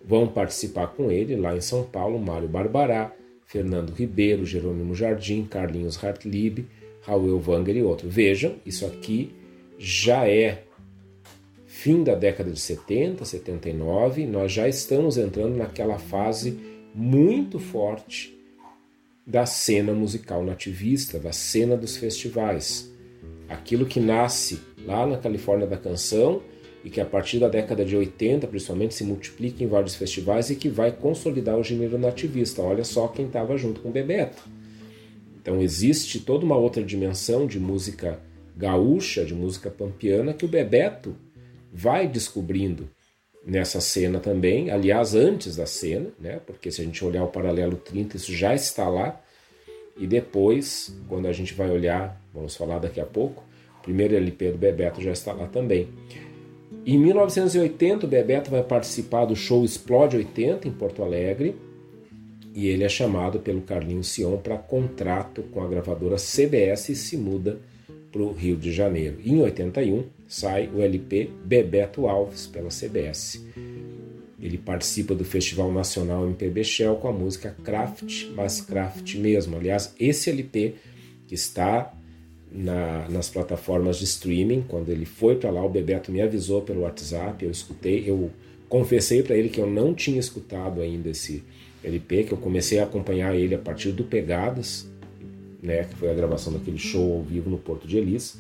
Vão participar com ele, lá em São Paulo, Mário Barbará, Fernando Ribeiro, Jerônimo Jardim, Carlinhos Hartlib, Raul Wanger e outros. Vejam, isso aqui já é fim da década de 70, 79, nós já estamos entrando naquela fase muito forte da cena musical nativista, da cena dos festivais. Aquilo que nasce lá na Califórnia da Canção e que a partir da década de 80, principalmente, se multiplica em vários festivais e que vai consolidar o gênero nativista. Olha só quem estava junto com Bebeto. Então existe toda uma outra dimensão de música gaúcha, de música pampiana, que o Bebeto vai descobrindo nessa cena também, aliás, antes da cena, né? porque se a gente olhar o paralelo 30, isso já está lá, e depois, quando a gente vai olhar, vamos falar daqui a pouco, o primeiro LP do Bebeto já está lá também. Em 1980, o Bebeto vai participar do show Explode 80 em Porto Alegre, e ele é chamado pelo Carlinhos Sion para contrato com a gravadora CBS e se muda para o Rio de Janeiro. Em 81 sai o LP Bebeto Alves pela CBS. Ele participa do Festival Nacional MPB Shell com a música Craft, mas Craft mesmo. Aliás, esse LP que está na, nas plataformas de streaming, quando ele foi para lá, o Bebeto me avisou pelo WhatsApp, eu escutei, eu confessei para ele que eu não tinha escutado ainda esse LP, que eu comecei a acompanhar ele a partir do Pegadas, né, que foi a gravação daquele show ao vivo no Porto de Elis.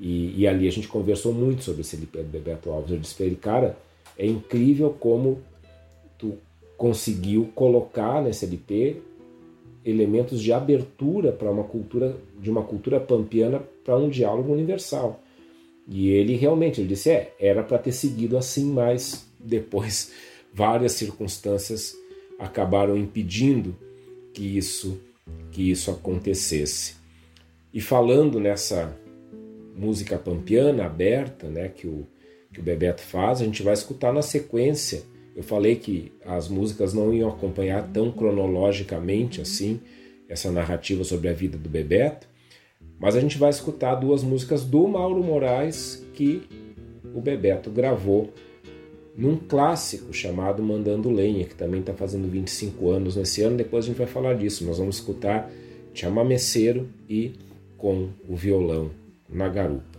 E, e ali a gente conversou muito sobre esse LP do Bebeto Alves. Eu disse para ele, cara, é incrível como tu conseguiu colocar nesse LP elementos de abertura para uma cultura de uma cultura pampiana para um diálogo universal. E ele realmente ele disse é era para ter seguido assim, mas depois [LAUGHS] várias circunstâncias acabaram impedindo que isso que isso acontecesse. E falando nessa música pampiana aberta, né, que o, que o Bebeto faz, a gente vai escutar na sequência. Eu falei que as músicas não iam acompanhar tão cronologicamente assim essa narrativa sobre a vida do Bebeto, mas a gente vai escutar duas músicas do Mauro Moraes que o Bebeto gravou num clássico chamado Mandando Lenha, que também está fazendo 25 anos nesse ano. Depois a gente vai falar disso. Nós vamos escutar Chamameceiro e com o violão na garupa.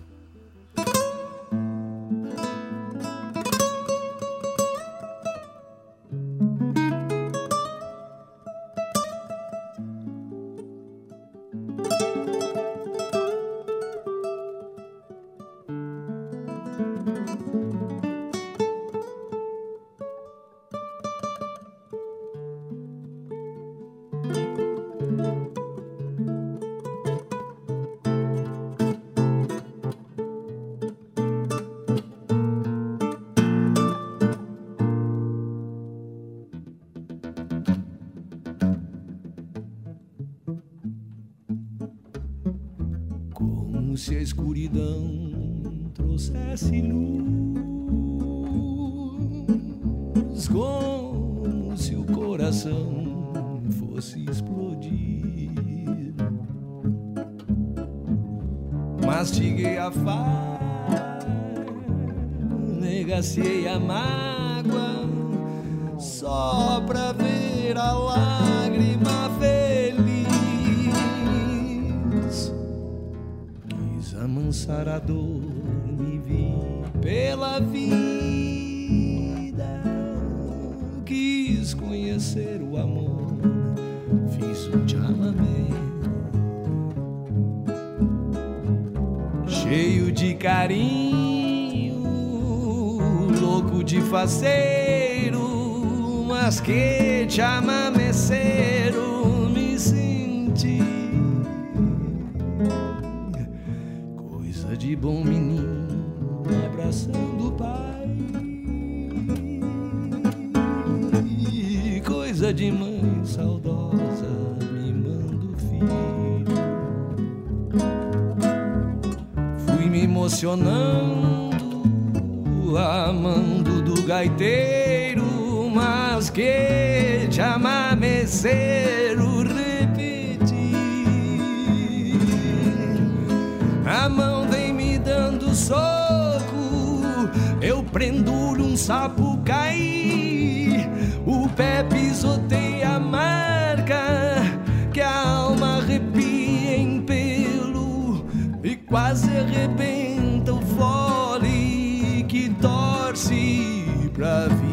Pra vida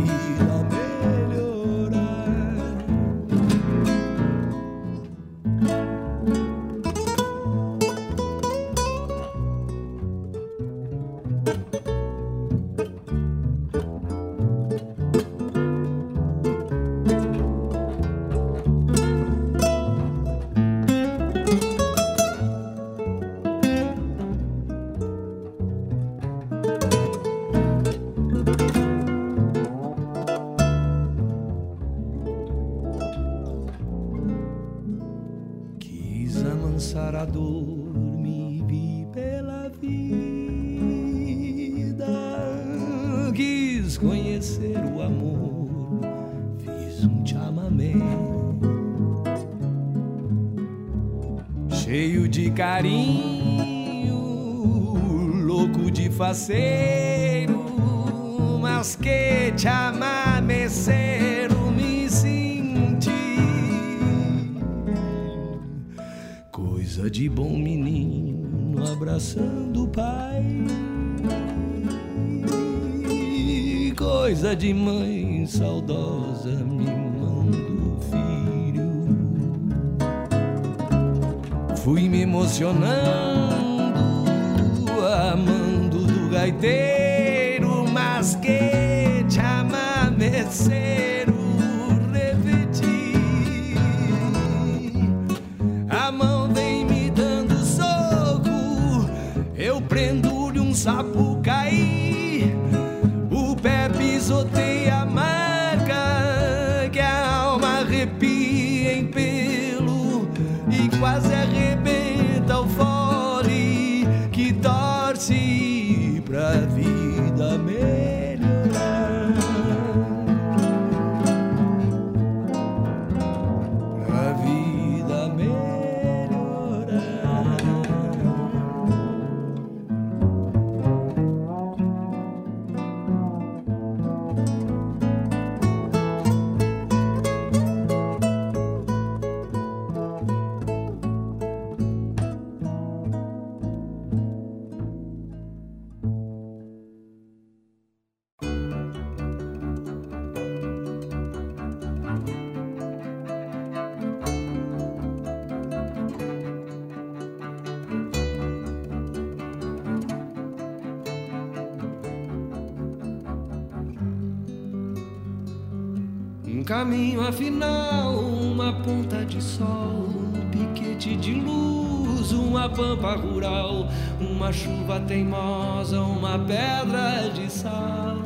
caminho afinal, uma ponta de sol, um piquete de luz, uma pampa rural, uma chuva teimosa, uma pedra de sal.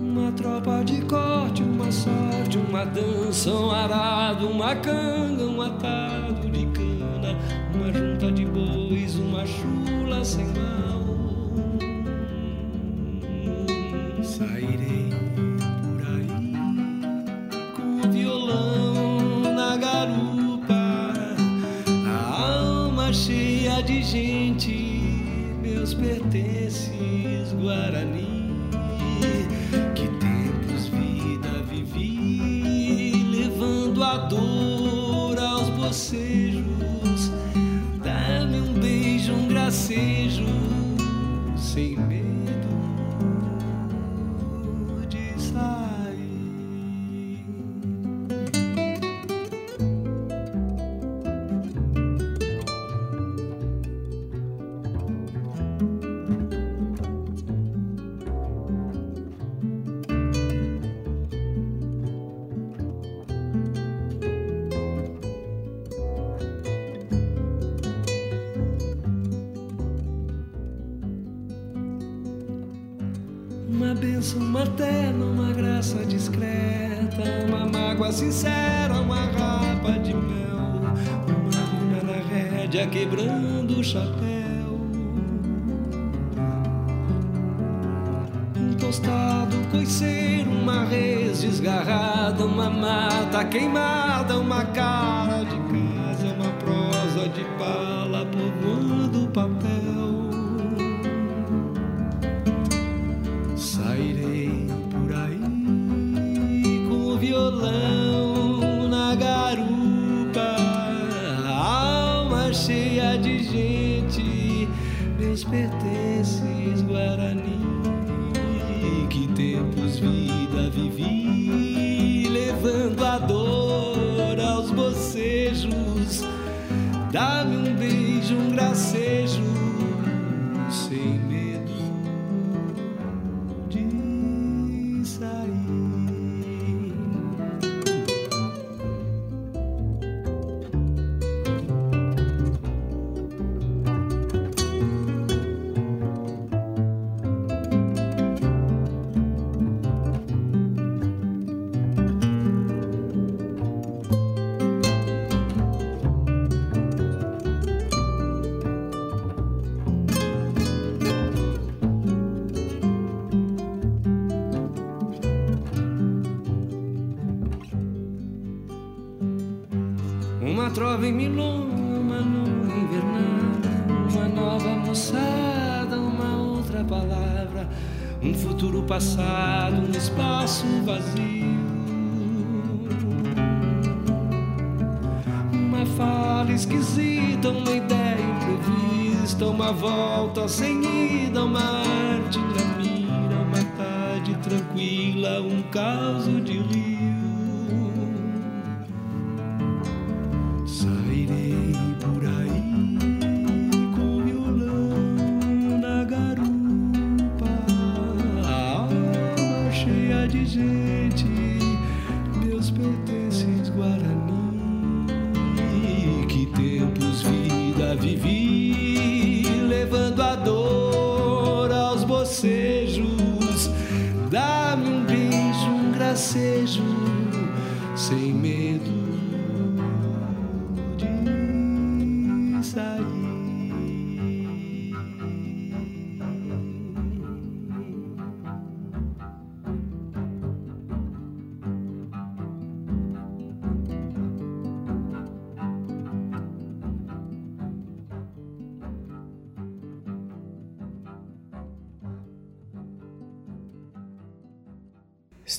Uma tropa de corte, uma sorte, uma dança, um arado, uma canga, um atado de cana, uma junta de bois, uma chula sem mão. what I inside. Volta sem ida, uma arte na mira, uma tarde tranquila, um caso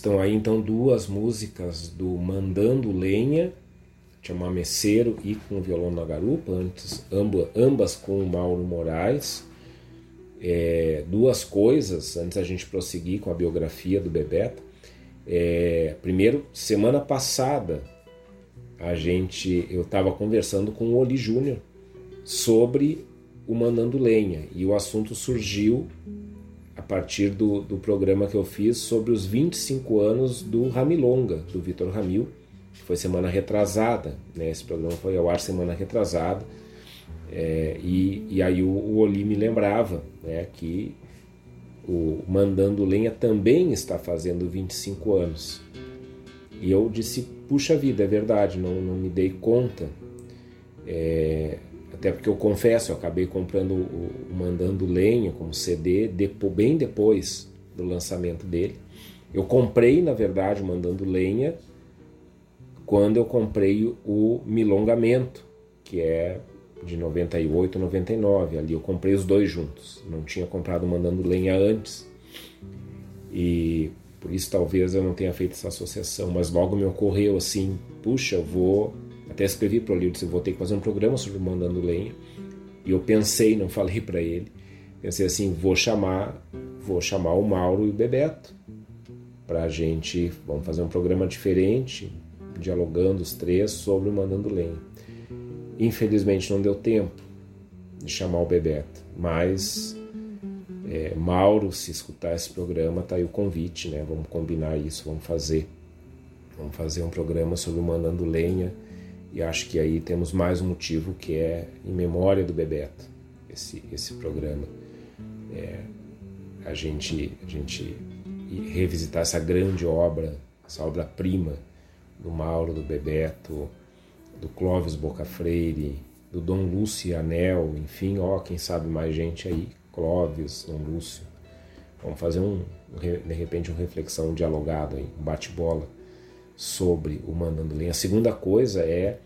Estão aí então duas músicas do Mandando Lenha, Chamameceiro e com Violão na Garupa, antes, amba, ambas com o Mauro Moraes. É, duas coisas, antes a gente prosseguir com a biografia do Bebeto. É, primeiro, semana passada, a gente, eu estava conversando com o Oli Júnior sobre o Mandando Lenha e o assunto surgiu partir do, do programa que eu fiz sobre os 25 anos do Ramilonga, do Vitor Ramil, que foi semana retrasada. Né? Esse programa foi ao ar semana retrasada. É, e, e aí o, o Oli me lembrava né, que o Mandando Lenha também está fazendo 25 anos. E eu disse, puxa vida, é verdade, não, não me dei conta. É, até porque eu confesso, eu acabei comprando o, Mandando Lenha como CD bem depois do lançamento dele. Eu comprei, na verdade, o Mandando Lenha quando eu comprei o Milongamento, que é de 98, 99. Ali eu comprei os dois juntos. Não tinha comprado o Mandando Lenha antes. E por isso talvez eu não tenha feito essa associação, mas logo me ocorreu assim, puxa, eu vou até escrevi para o livro, disse, vou ter que fazer um programa sobre o Mandando Lenha. E eu pensei, não falei para ele, pensei assim, vou chamar, vou chamar o Mauro e o Bebeto para a gente, vamos fazer um programa diferente, dialogando os três sobre o Mandando Lenha. Infelizmente não deu tempo de chamar o Bebeto, mas é, Mauro, se escutar esse programa, tá aí o convite, né? Vamos combinar isso, vamos fazer. Vamos fazer um programa sobre o Mandando Lenha e acho que aí temos mais um motivo que é em memória do Bebeto, esse, esse programa. É, a, gente, a gente revisitar essa grande obra, essa obra-prima do Mauro, do Bebeto, do Clóvis Boca Freire, do Dom Lúcio Anel, enfim, ó, quem sabe mais gente aí, Clóvis, Dom Lúcio. Vamos fazer um, de repente, uma reflexão dialogada, um bate-bola sobre o Mandando Lenha. A segunda coisa é,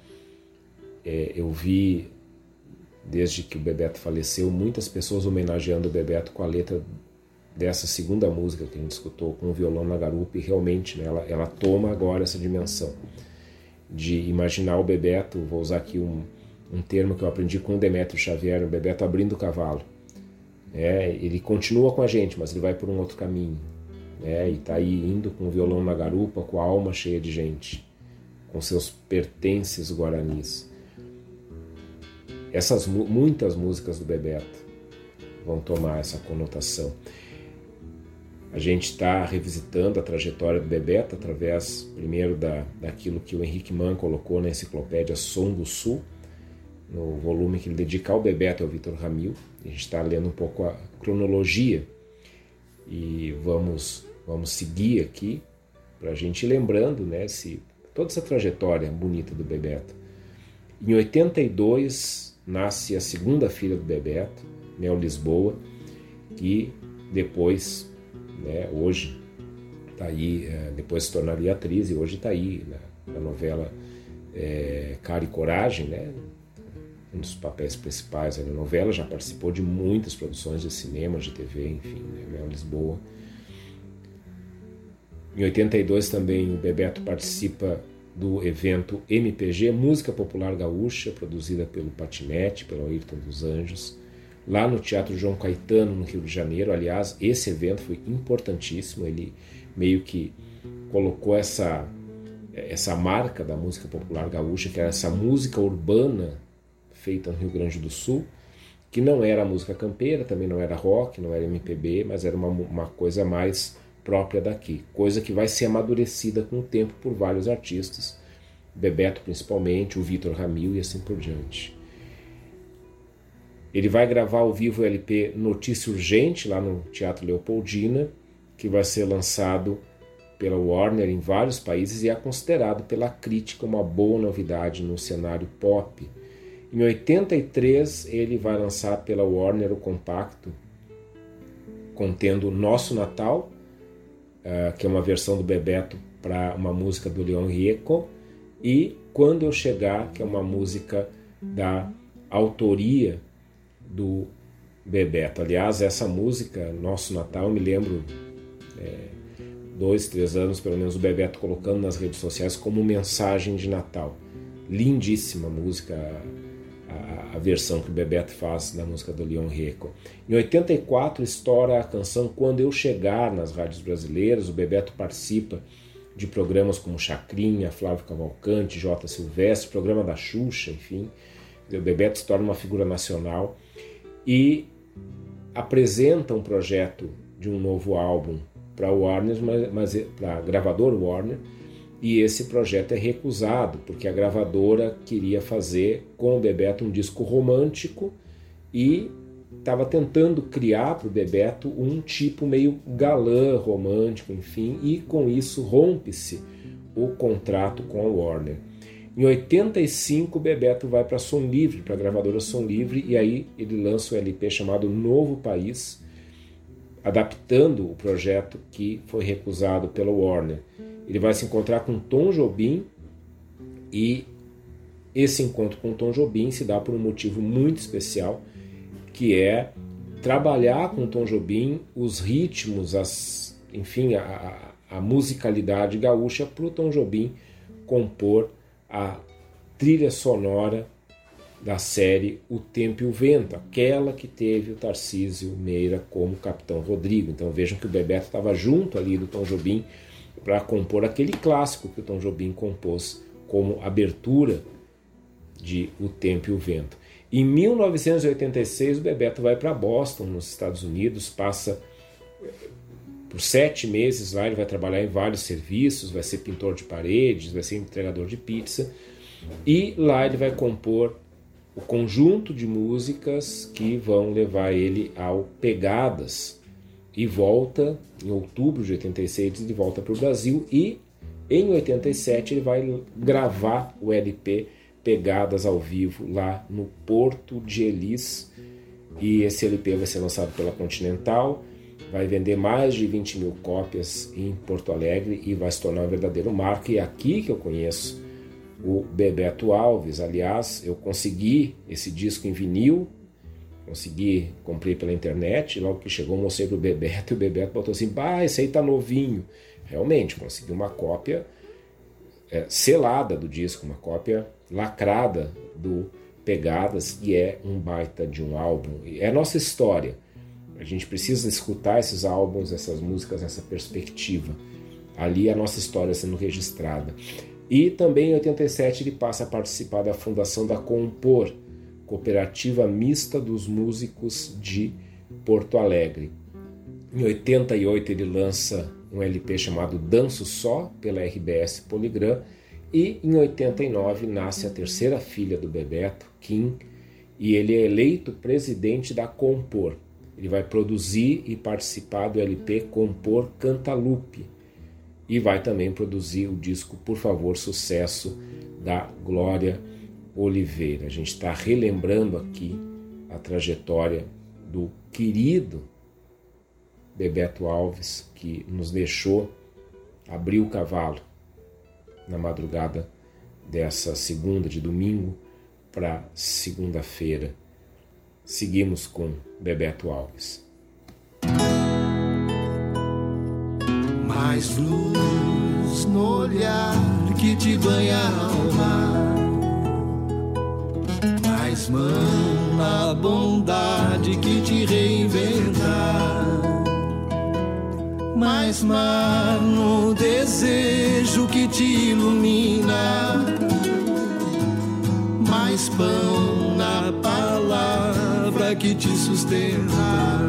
é, eu vi, desde que o Bebeto faleceu, muitas pessoas homenageando o Bebeto com a letra dessa segunda música que a gente escutou, com o violão na garupa, e realmente né, ela, ela toma agora essa dimensão de imaginar o Bebeto, vou usar aqui um, um termo que eu aprendi com o Demetrio Xavier, o Bebeto abrindo o cavalo. É, ele continua com a gente, mas ele vai por um outro caminho né? e está aí indo com o violão na garupa, com a alma cheia de gente, com seus pertences guaranis. Essas muitas músicas do Bebeto vão tomar essa conotação. A gente está revisitando a trajetória do Bebeto através, primeiro, da, daquilo que o Henrique Mann colocou na enciclopédia Som do Sul, no volume que ele dedica ao Bebeto ao Vitor Ramil. A gente está lendo um pouco a cronologia e vamos, vamos seguir aqui para a gente lembrando né, se, toda essa trajetória bonita do Bebeto. Em 82 nasce a segunda filha do Bebeto, Mel Lisboa, que depois, né, hoje, está aí, depois se tornaria atriz e hoje está aí na, na novela é, Cara e Coragem, né? Um dos papéis principais na novela, já participou de muitas produções de cinema, de TV, enfim, né? Mel Lisboa. Em 82 também o Bebeto participa do evento MPG, Música Popular Gaúcha, produzida pelo Patinete, pelo Ayrton dos Anjos, lá no Teatro João Caetano, no Rio de Janeiro. Aliás, esse evento foi importantíssimo, ele meio que colocou essa essa marca da música popular gaúcha, que era essa música urbana feita no Rio Grande do Sul, que não era música campeira, também não era rock, não era MPB, mas era uma, uma coisa mais própria daqui, coisa que vai ser amadurecida com o tempo por vários artistas, Bebeto principalmente, o Vitor Ramil e assim por diante. Ele vai gravar ao vivo o LP Notícia Urgente, lá no Teatro Leopoldina, que vai ser lançado pela Warner em vários países e é considerado pela crítica uma boa novidade no cenário pop. Em 83, ele vai lançar pela Warner o compacto contendo Nosso Natal, uh, que é uma versão do Bebeto para uma música do Leon Rieco, e Quando Eu Chegar, que é uma música da autoria do Bebeto. Aliás, essa música, Nosso Natal, me lembro é, dois, três anos, pelo menos, o Bebeto colocando nas redes sociais como mensagem de Natal. Lindíssima música, a, versão que o Bebeto faz da música do Leon Reco. Em 84 estoura a canção Quando Eu Chegar nas rádios brasileiras, o Bebeto participa de programas como Chacrinha, Flávio Cavalcante, J. Silvestre, programa da Xuxa, enfim. O Bebeto se torna uma figura nacional e apresenta um projeto de um novo álbum para Warner, mas, mas para gravador Warner, e esse projeto é recusado porque a gravadora queria fazer com o Bebeto um disco romântico e estava tentando criar para o Bebeto um tipo meio galã romântico, enfim, e com isso rompe-se o contrato com a Warner. Em 85, o Bebeto vai para Som Livre, para a gravadora Som Livre, e aí ele lança o LP chamado Novo País, adaptando o projeto que foi recusado pela Warner. Ele vai se encontrar com Tom Jobim e esse encontro com Tom Jobim se dá por um motivo muito especial, que é trabalhar com Tom Jobim os ritmos, as, enfim, a, a musicalidade gaúcha para o Tom Jobim compor a trilha sonora da série O Tempo e o Vento, aquela que teve o Tarcísio Meira como Capitão Rodrigo. Então vejam que o Bebeto estava junto ali do Tom Jobim para compor aquele clássico que o Tom Jobim compôs como abertura de O Tempo e o Vento. Em 1986, o Bebeto vai para Boston, nos Estados Unidos, passa por sete meses lá. Ele vai trabalhar em vários serviços, vai ser pintor de paredes, vai ser entregador de pizza, e lá ele vai compor o conjunto de músicas que vão levar ele ao Pegadas e volta em outubro de 86 de volta para o Brasil e em 87 ele vai gravar o LP Pegadas ao vivo lá no Porto de Elis e esse LP vai ser lançado pela Continental vai vender mais de 20 mil cópias em Porto Alegre e vai se tornar um verdadeiro marco e é aqui que eu conheço o Bebeto Alves. Aliás, eu consegui esse disco em vinil, consegui, comprei pela internet, logo que chegou mostrei pro Bebeto [LAUGHS] e o Bebeto botou assim, bah, esse aí tá novinho. Realmente, consegui uma cópia é, selada do disco, uma cópia lacrada do Pegadas, e é um baita de um álbum. É a nossa história. A gente precisa escutar esses álbuns, essas músicas, essa perspectiva. Ali é a nossa história sendo registrada. E também em 87 ele passa a participar da fundação da Compor, Cooperativa Mista dos Músicos de Porto Alegre. Em 88 ele lança um LP chamado Danço Só pela RBS Poligram e em 89 nasce a terceira filha do Bebeto, Kim, e ele é eleito presidente da Compor. Ele vai produzir e participar do LP Compor Cantalupe, e vai também produzir o disco Por Favor Sucesso da Glória Oliveira. A gente está relembrando aqui a trajetória do querido Bebeto Alves, que nos deixou abrir o cavalo na madrugada dessa segunda, de domingo para segunda-feira. Seguimos com Bebeto Alves. Mais luz no olhar que te banha a alma, mais mão na bondade que te reinventa, mais mar no desejo que te ilumina, mais pão na palavra que te sustenta,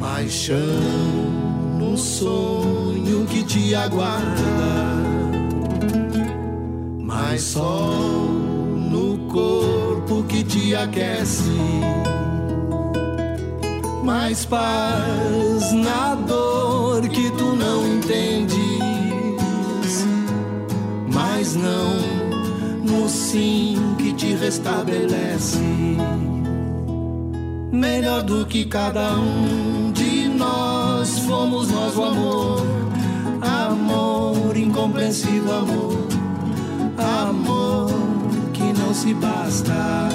mais chão sonho que te aguarda. Mais sol no corpo que te aquece. Mais paz na dor que tu não entendes. Mas não no sim que te restabelece. Melhor do que cada um de nós fomos nós o amor, amor incompreensível, amor, amor se basta.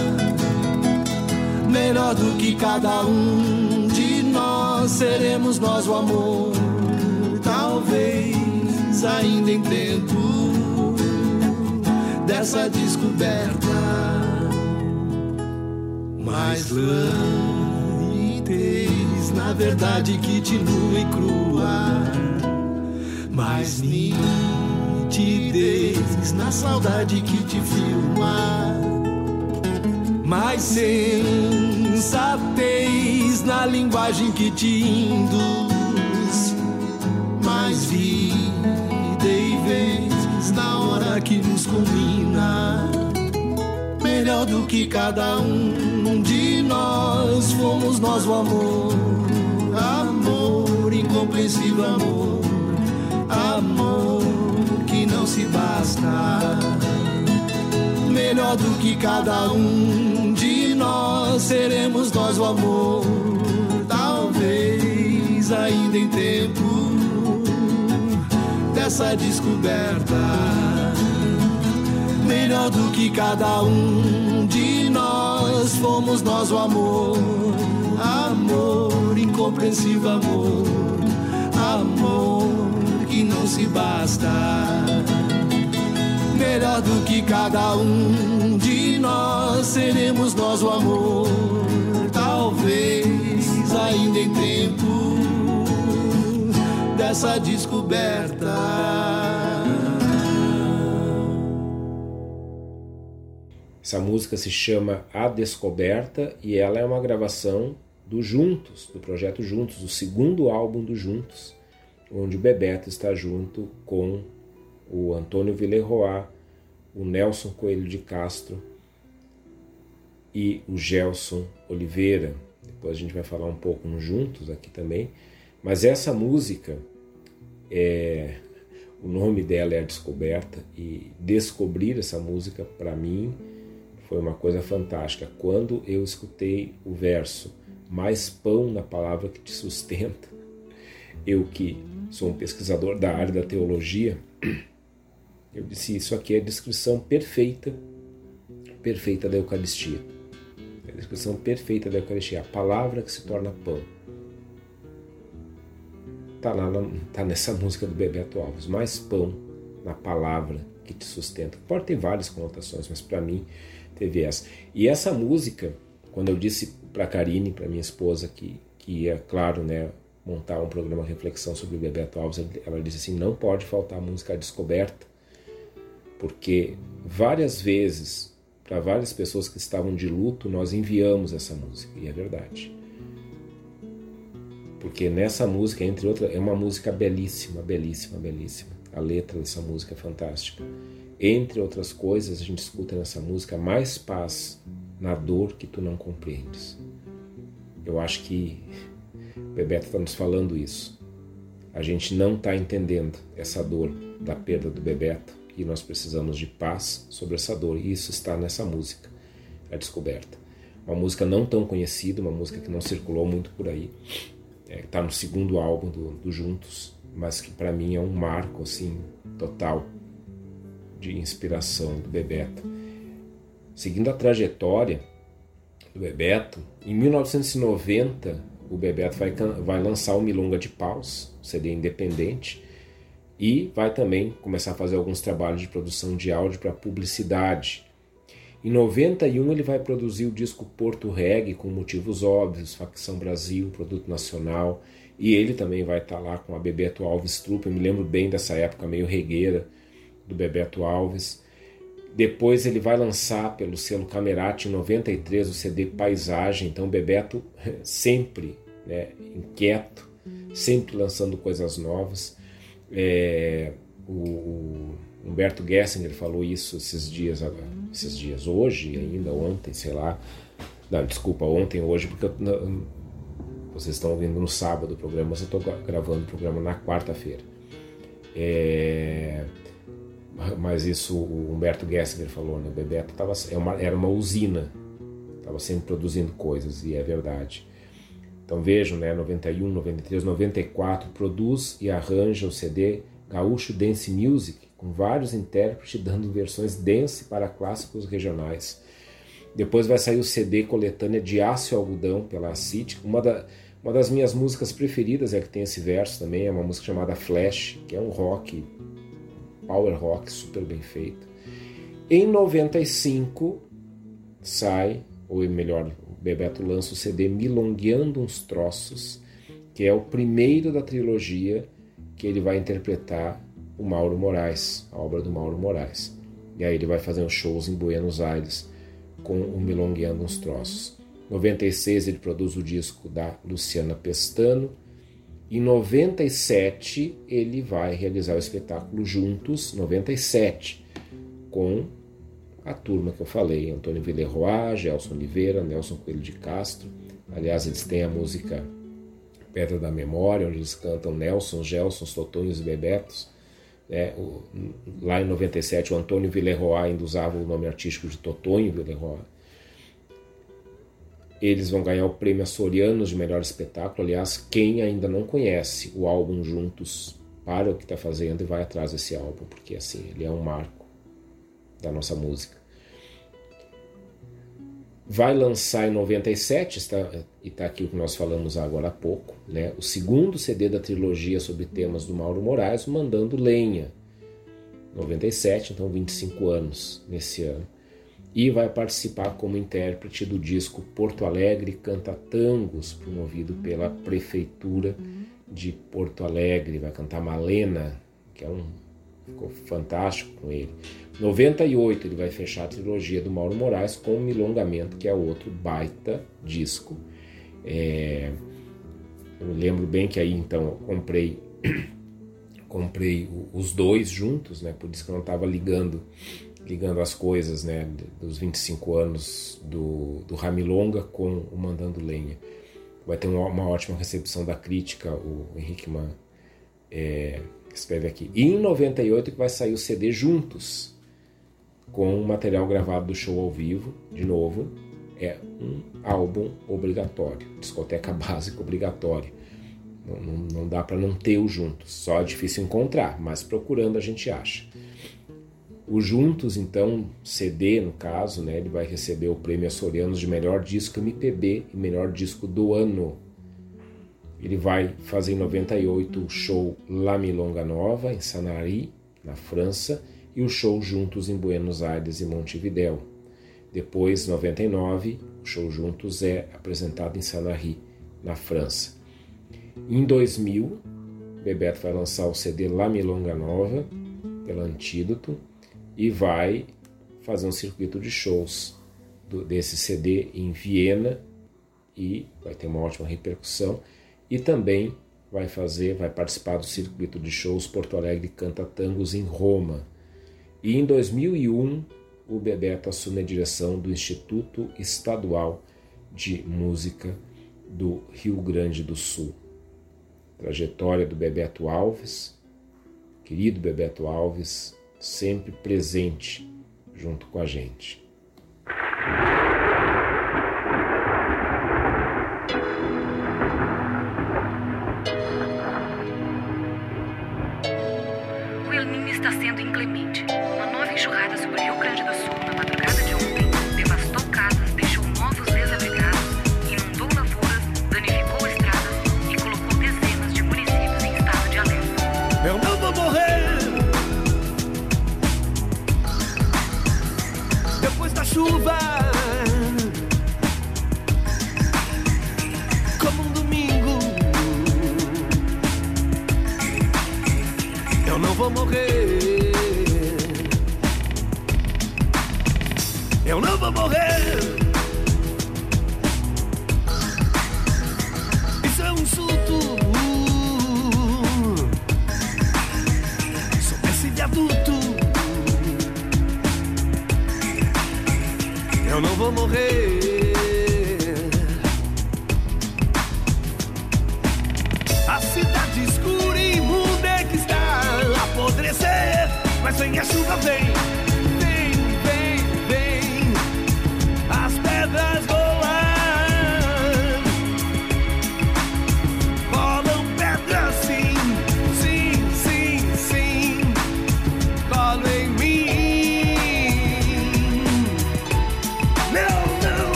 Melhor do que cada um de nós seremos nós o amor, talvez ainda em tempo dessa descoberta. Mais e na verdade que e crua, mais nitidez na saudade que te filma, mais sensatez na linguagem que te induz, mais vida e vez na hora que nos combina. Melhor do que cada um de nós. Fomos nós o amor. Amor, incompreensível amor, amor não se basta. Melhor do que cada um de nós seremos nós o amor, talvez ainda em tempo dessa descoberta. Melhor do que cada um de nós fomos nós o amor, amor incompreensível amor, amor não se basta. Melhor do que cada um de nós seremos nós o amor, talvez ainda em tempo dessa descoberta. Essa música se chama A Descoberta e ela é uma gravação do Juntos, do projeto Juntos, o segundo álbum do Juntos, onde o Bebeto está junto com o Antônio Villeroy, o Nelson Coelho de Castro e o Gelson Oliveira. Depois a gente vai falar um pouco Juntos aqui também. Mas essa música, é, o nome dela é A Descoberta, e descobrir essa música, para mim, foi uma coisa fantástica. Quando eu escutei o verso mais pão na palavra que te sustenta. [LAUGHS] Eu que sou um pesquisador da área da teologia, [CLEARS THROAT] eu disse isso aqui é a descrição perfeita, perfeita da Eucaristia. É a descrição perfeita da Eucaristia, a palavra que se torna pão. Está lá, tá nessa [LAUGHS] música do Bebeto Alves, mais pão na palavra que te sustenta. Pode ter várias conotações, mas para mim teve essa. E essa música, quando eu disse para Karine, para minha esposa, que, que ia, claro, né, montar um programa de reflexão sobre o Bebeto Alves, ela disse assim: não pode faltar música descoberta, porque várias vezes, para várias pessoas que estavam de luto, nós enviamos essa música, e é verdade. Porque nessa música, entre outras, é uma música belíssima, belíssima, belíssima. A letra dessa música é fantástica. Entre outras coisas, a gente escuta nessa música mais paz na dor que tu não compreendes. Eu acho que Bebeto está nos falando isso. A gente não está entendendo essa dor da perda do Bebeto e nós precisamos de paz sobre essa dor. E isso está nessa música, a descoberta. Uma música não tão conhecida, uma música que não circulou muito por aí. Está é, tá no segundo álbum do, do Juntos, mas que para mim é um marco assim total. de inspiração do Bebeto. Seguindo a trajetória do Bebeto, em 1990 o Bebeto vai, vai lançar o Milonga de Paus, CD independente, e vai também começar a fazer alguns trabalhos de produção de áudio para publicidade. Em 91 ele vai produzir o disco Porto Reggae com motivos óbvios, Facção Brasil, Produto Nacional, e ele também vai estar tá lá com a Bebeto Alves Trupa. Eu me lembro bem dessa época meio regueira do Bebeto Alves. Depois ele vai lançar pelo selo Camerati em 93 o CD Paisagem. Então Bebeto [LAUGHS] sempre né, inquieto, sempre lançando coisas novas. É, o, Humberto Gessinger falou isso esses dias, esses dias hoje ainda, ontem, sei lá. Não, desculpa, ontem, hoje, porque eu, vocês estão ouvindo no sábado o programa, mas eu estou gravando o programa na quarta-feira. É, mas isso o Humberto Gessinger falou, né? Bebeto tava, é era uma usina, estava sempre produzindo coisas, e é verdade. Então vejam, né, 91, 93, 94, produz e arranja o CD Gaúcho Dance Music, com vários intérpretes dando versões dance para clássicos regionais. Depois vai sair o CD coletânea de Aço e Algodão pela CIT. Uma, da, uma das minhas músicas preferidas é que tem esse verso também, é uma música chamada Flash, que é um rock, power rock super bem feito. Em 95 sai, ou melhor, Bebeto lança o CD Milongueando uns Troços, que é o primeiro da trilogia que ele vai interpretar o Mauro Moraes, a obra do Mauro Moraes. E aí ele vai fazer uns shows em Buenos Aires com o Milongueando uns Troços. Em 96 ele produz o disco da Luciana Pestano. Em 97 ele vai realizar o espetáculo Juntos, 97, com a turma que eu falei, Antônio Villeroy, Gelson Oliveira, Nelson Coelho de Castro. Aliás, eles têm a música Pedra da Memória, onde eles cantam Nelson, Gelson, Totonhos e Bebetos. É, o, lá em 97, o Antônio Villeroy ainda usava o nome artístico de Totonho Villeroy. Eles vão ganhar o prêmio Açorianos de melhor espetáculo. Aliás, quem ainda não conhece o álbum Juntos, para o que está fazendo e vai atrás desse álbum, porque assim, ele é um marco da nossa música. Vai lançar em 97, está, e está aqui o que nós falamos agora há pouco, né? o segundo CD da trilogia sobre temas do Mauro Moraes, Mandando Lenha. 97, então 25 anos nesse ano. E vai participar como intérprete do disco Porto Alegre Canta Tangos, promovido pela Prefeitura de Porto Alegre. Vai cantar Malena, que é um. ficou fantástico com ele. 98 ele vai fechar a trilogia do Mauro Moraes com o Milongamento, que é outro baita disco. É, eu lembro bem que aí então eu comprei [CLEARS THROAT] comprei os dois juntos, né? Por isso que eu não estava ligando ligando as coisas, né? Dos 25 anos do, do Ramilonga com o Mandando Lenha. Vai ter uma, ótima recepção da crítica, o Henrique Man é, escreve aqui. E em 98 que vai sair o CD Juntos, com material gravado do show ao vivo, de novo, é um álbum obrigatório, discoteca [LAUGHS] básica obrigatória. Não, não, não dá para não ter o Juntos, só é difícil encontrar, mas procurando a gente acha. O Juntos, então, CD no caso, né, ele vai receber o prêmio Açorianos de melhor disco MPB e melhor disco do ano. Ele vai fazer em 98 o show La Milonga Nova, em Sanary, na França, e o show Juntos em Buenos Aires e Montevidéu. Depois, 99, o show Juntos é apresentado em Sanary, na França. Em 2000, Bebeto vai lançar o CD La Milonga Nova, pela Antídoto, e vai fazer um circuito de shows do, desse CD em Viena, e vai ter uma ótima repercussão, e também vai fazer, vai participar do circuito de shows Porto Alegre Canta Tangos em Roma, e em 2001, o Bebeto assume a direção do Instituto Estadual de Música do Rio Grande do Sul. Trajetória do Bebeto Alves, querido Bebeto Alves, sempre presente junto com a gente.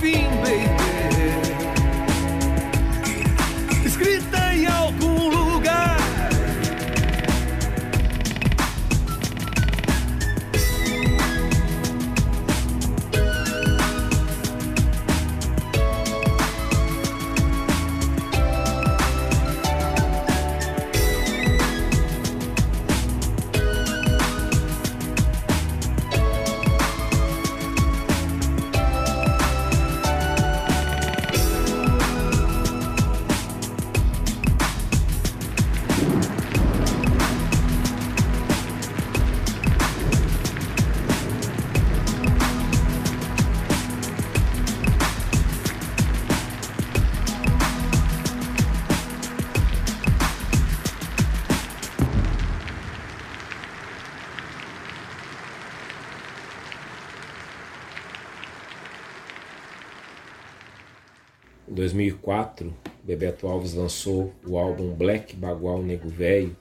fim, baby. 2004, Bebeto Alves lançou o álbum Black Bagual Nego Velho,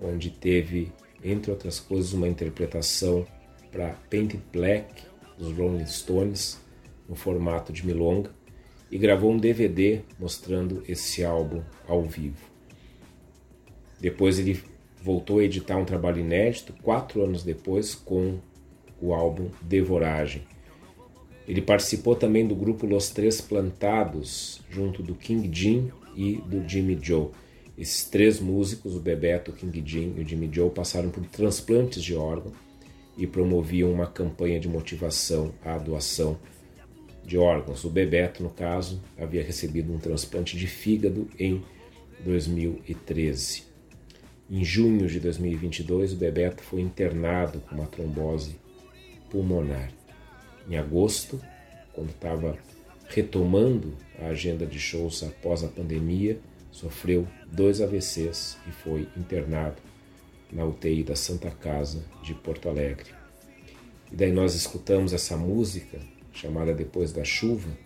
onde teve, entre outras coisas, uma interpretação para Painted Black dos Rolling Stones, no formato de milonga, e gravou um DVD mostrando esse álbum ao vivo. Depois ele voltou a editar um trabalho inédito, quatro anos depois, com o álbum Devoragem, ele participou também do grupo Los Três Plantados, junto do King Jim e do Jimmy Joe. Esses três músicos, o Bebeto, o King Jim e o Jimmy Joe, passaram por transplantes de órgão e promoviam uma campanha de motivação à doação de órgãos. O Bebeto, no caso, havia recebido um transplante de fígado em 2013. Em junho de 2022, o Bebeto foi internado com uma trombose pulmonar. Em agosto, quando estava retomando a agenda de shows após a pandemia, sofreu dois AVCs e foi internado na UTI da Santa Casa de Porto Alegre. E daí nós escutamos essa música chamada Depois da Chuva,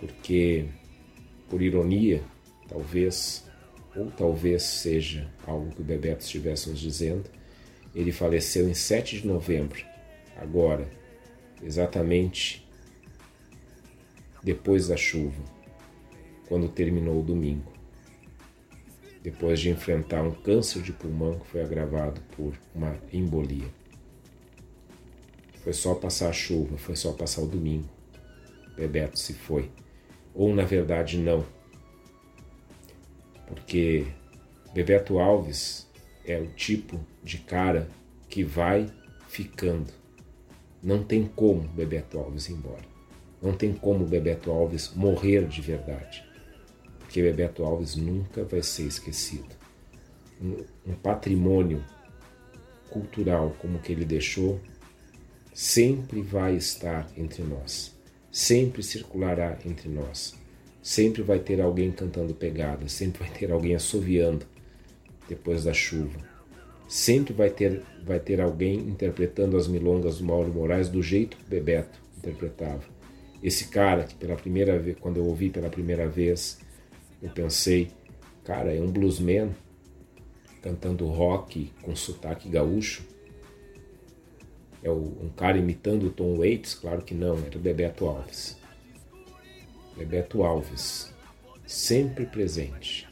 porque, por ironia, talvez, ou talvez seja algo que o Bebeto estivesse nos dizendo, ele faleceu em 7 de novembro, agora, exatamente depois da chuva, quando terminou o domingo, depois de enfrentar um câncer de pulmão que foi agravado por uma embolia. Foi só passar a chuva, foi só passar o domingo. Bebeto se foi. Ou na verdade não. Porque Bebeto Alves é o tipo de cara que vai ficando. Não tem como Bebeto Alves ir embora. Não tem como Bebeto Alves morrer de verdade. Porque Bebeto Alves nunca vai ser esquecido. Um, um patrimônio cultural como que ele deixou sempre vai estar entre nós, sempre circulará entre nós. Sempre vai ter alguém cantando pegada, sempre vai ter alguém assoviando depois da chuva. Sempre vai ter, vai ter alguém interpretando as milongas do Mauro Moraes do jeito que Bebeto interpretava. Esse cara que pela primeira vez, quando eu ouvi pela primeira vez, eu pensei, cara, é um bluesman cantando rock com sotaque gaúcho é um cara imitando o Tom Waits? Claro que não, era o Bebeto Alves. Bebeto Alves, sempre presente.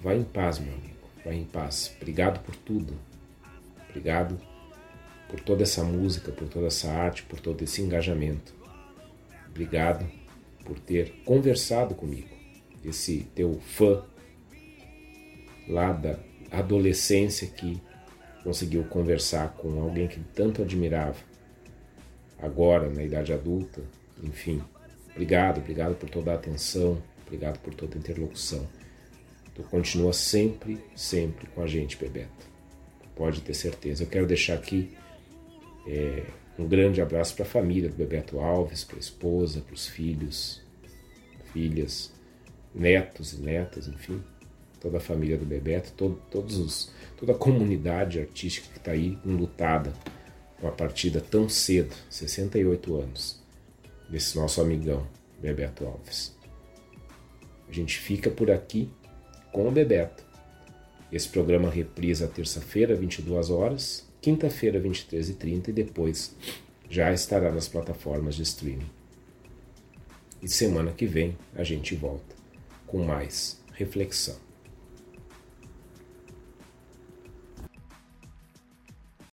Vai em paz, meu amigo, vai em paz. Obrigado por tudo. Obrigado por toda essa música, por toda essa arte, por todo esse engajamento. Obrigado por ter conversado comigo, esse teu fã lá da adolescência que conseguiu conversar com alguém que tanto admirava, agora na idade adulta, enfim. Obrigado, obrigado por toda a atenção, obrigado por toda a interlocução. Tu continua sempre, sempre com a gente, Bebeto. Pode ter certeza. Eu quero deixar aqui é, um grande abraço para a família do Bebeto Alves, para a esposa, para os filhos, filhas, netos e netas, enfim toda a família do Bebeto, todo, todos os, toda a comunidade artística que está aí enlutada com a partida tão cedo, 68 anos, desse nosso amigão Bebeto Alves. A gente fica por aqui com o Bebeto. Esse programa reprisa terça-feira, 22 horas, quinta-feira, 23h30 e depois já estará nas plataformas de streaming. E semana que vem a gente volta com mais reflexão.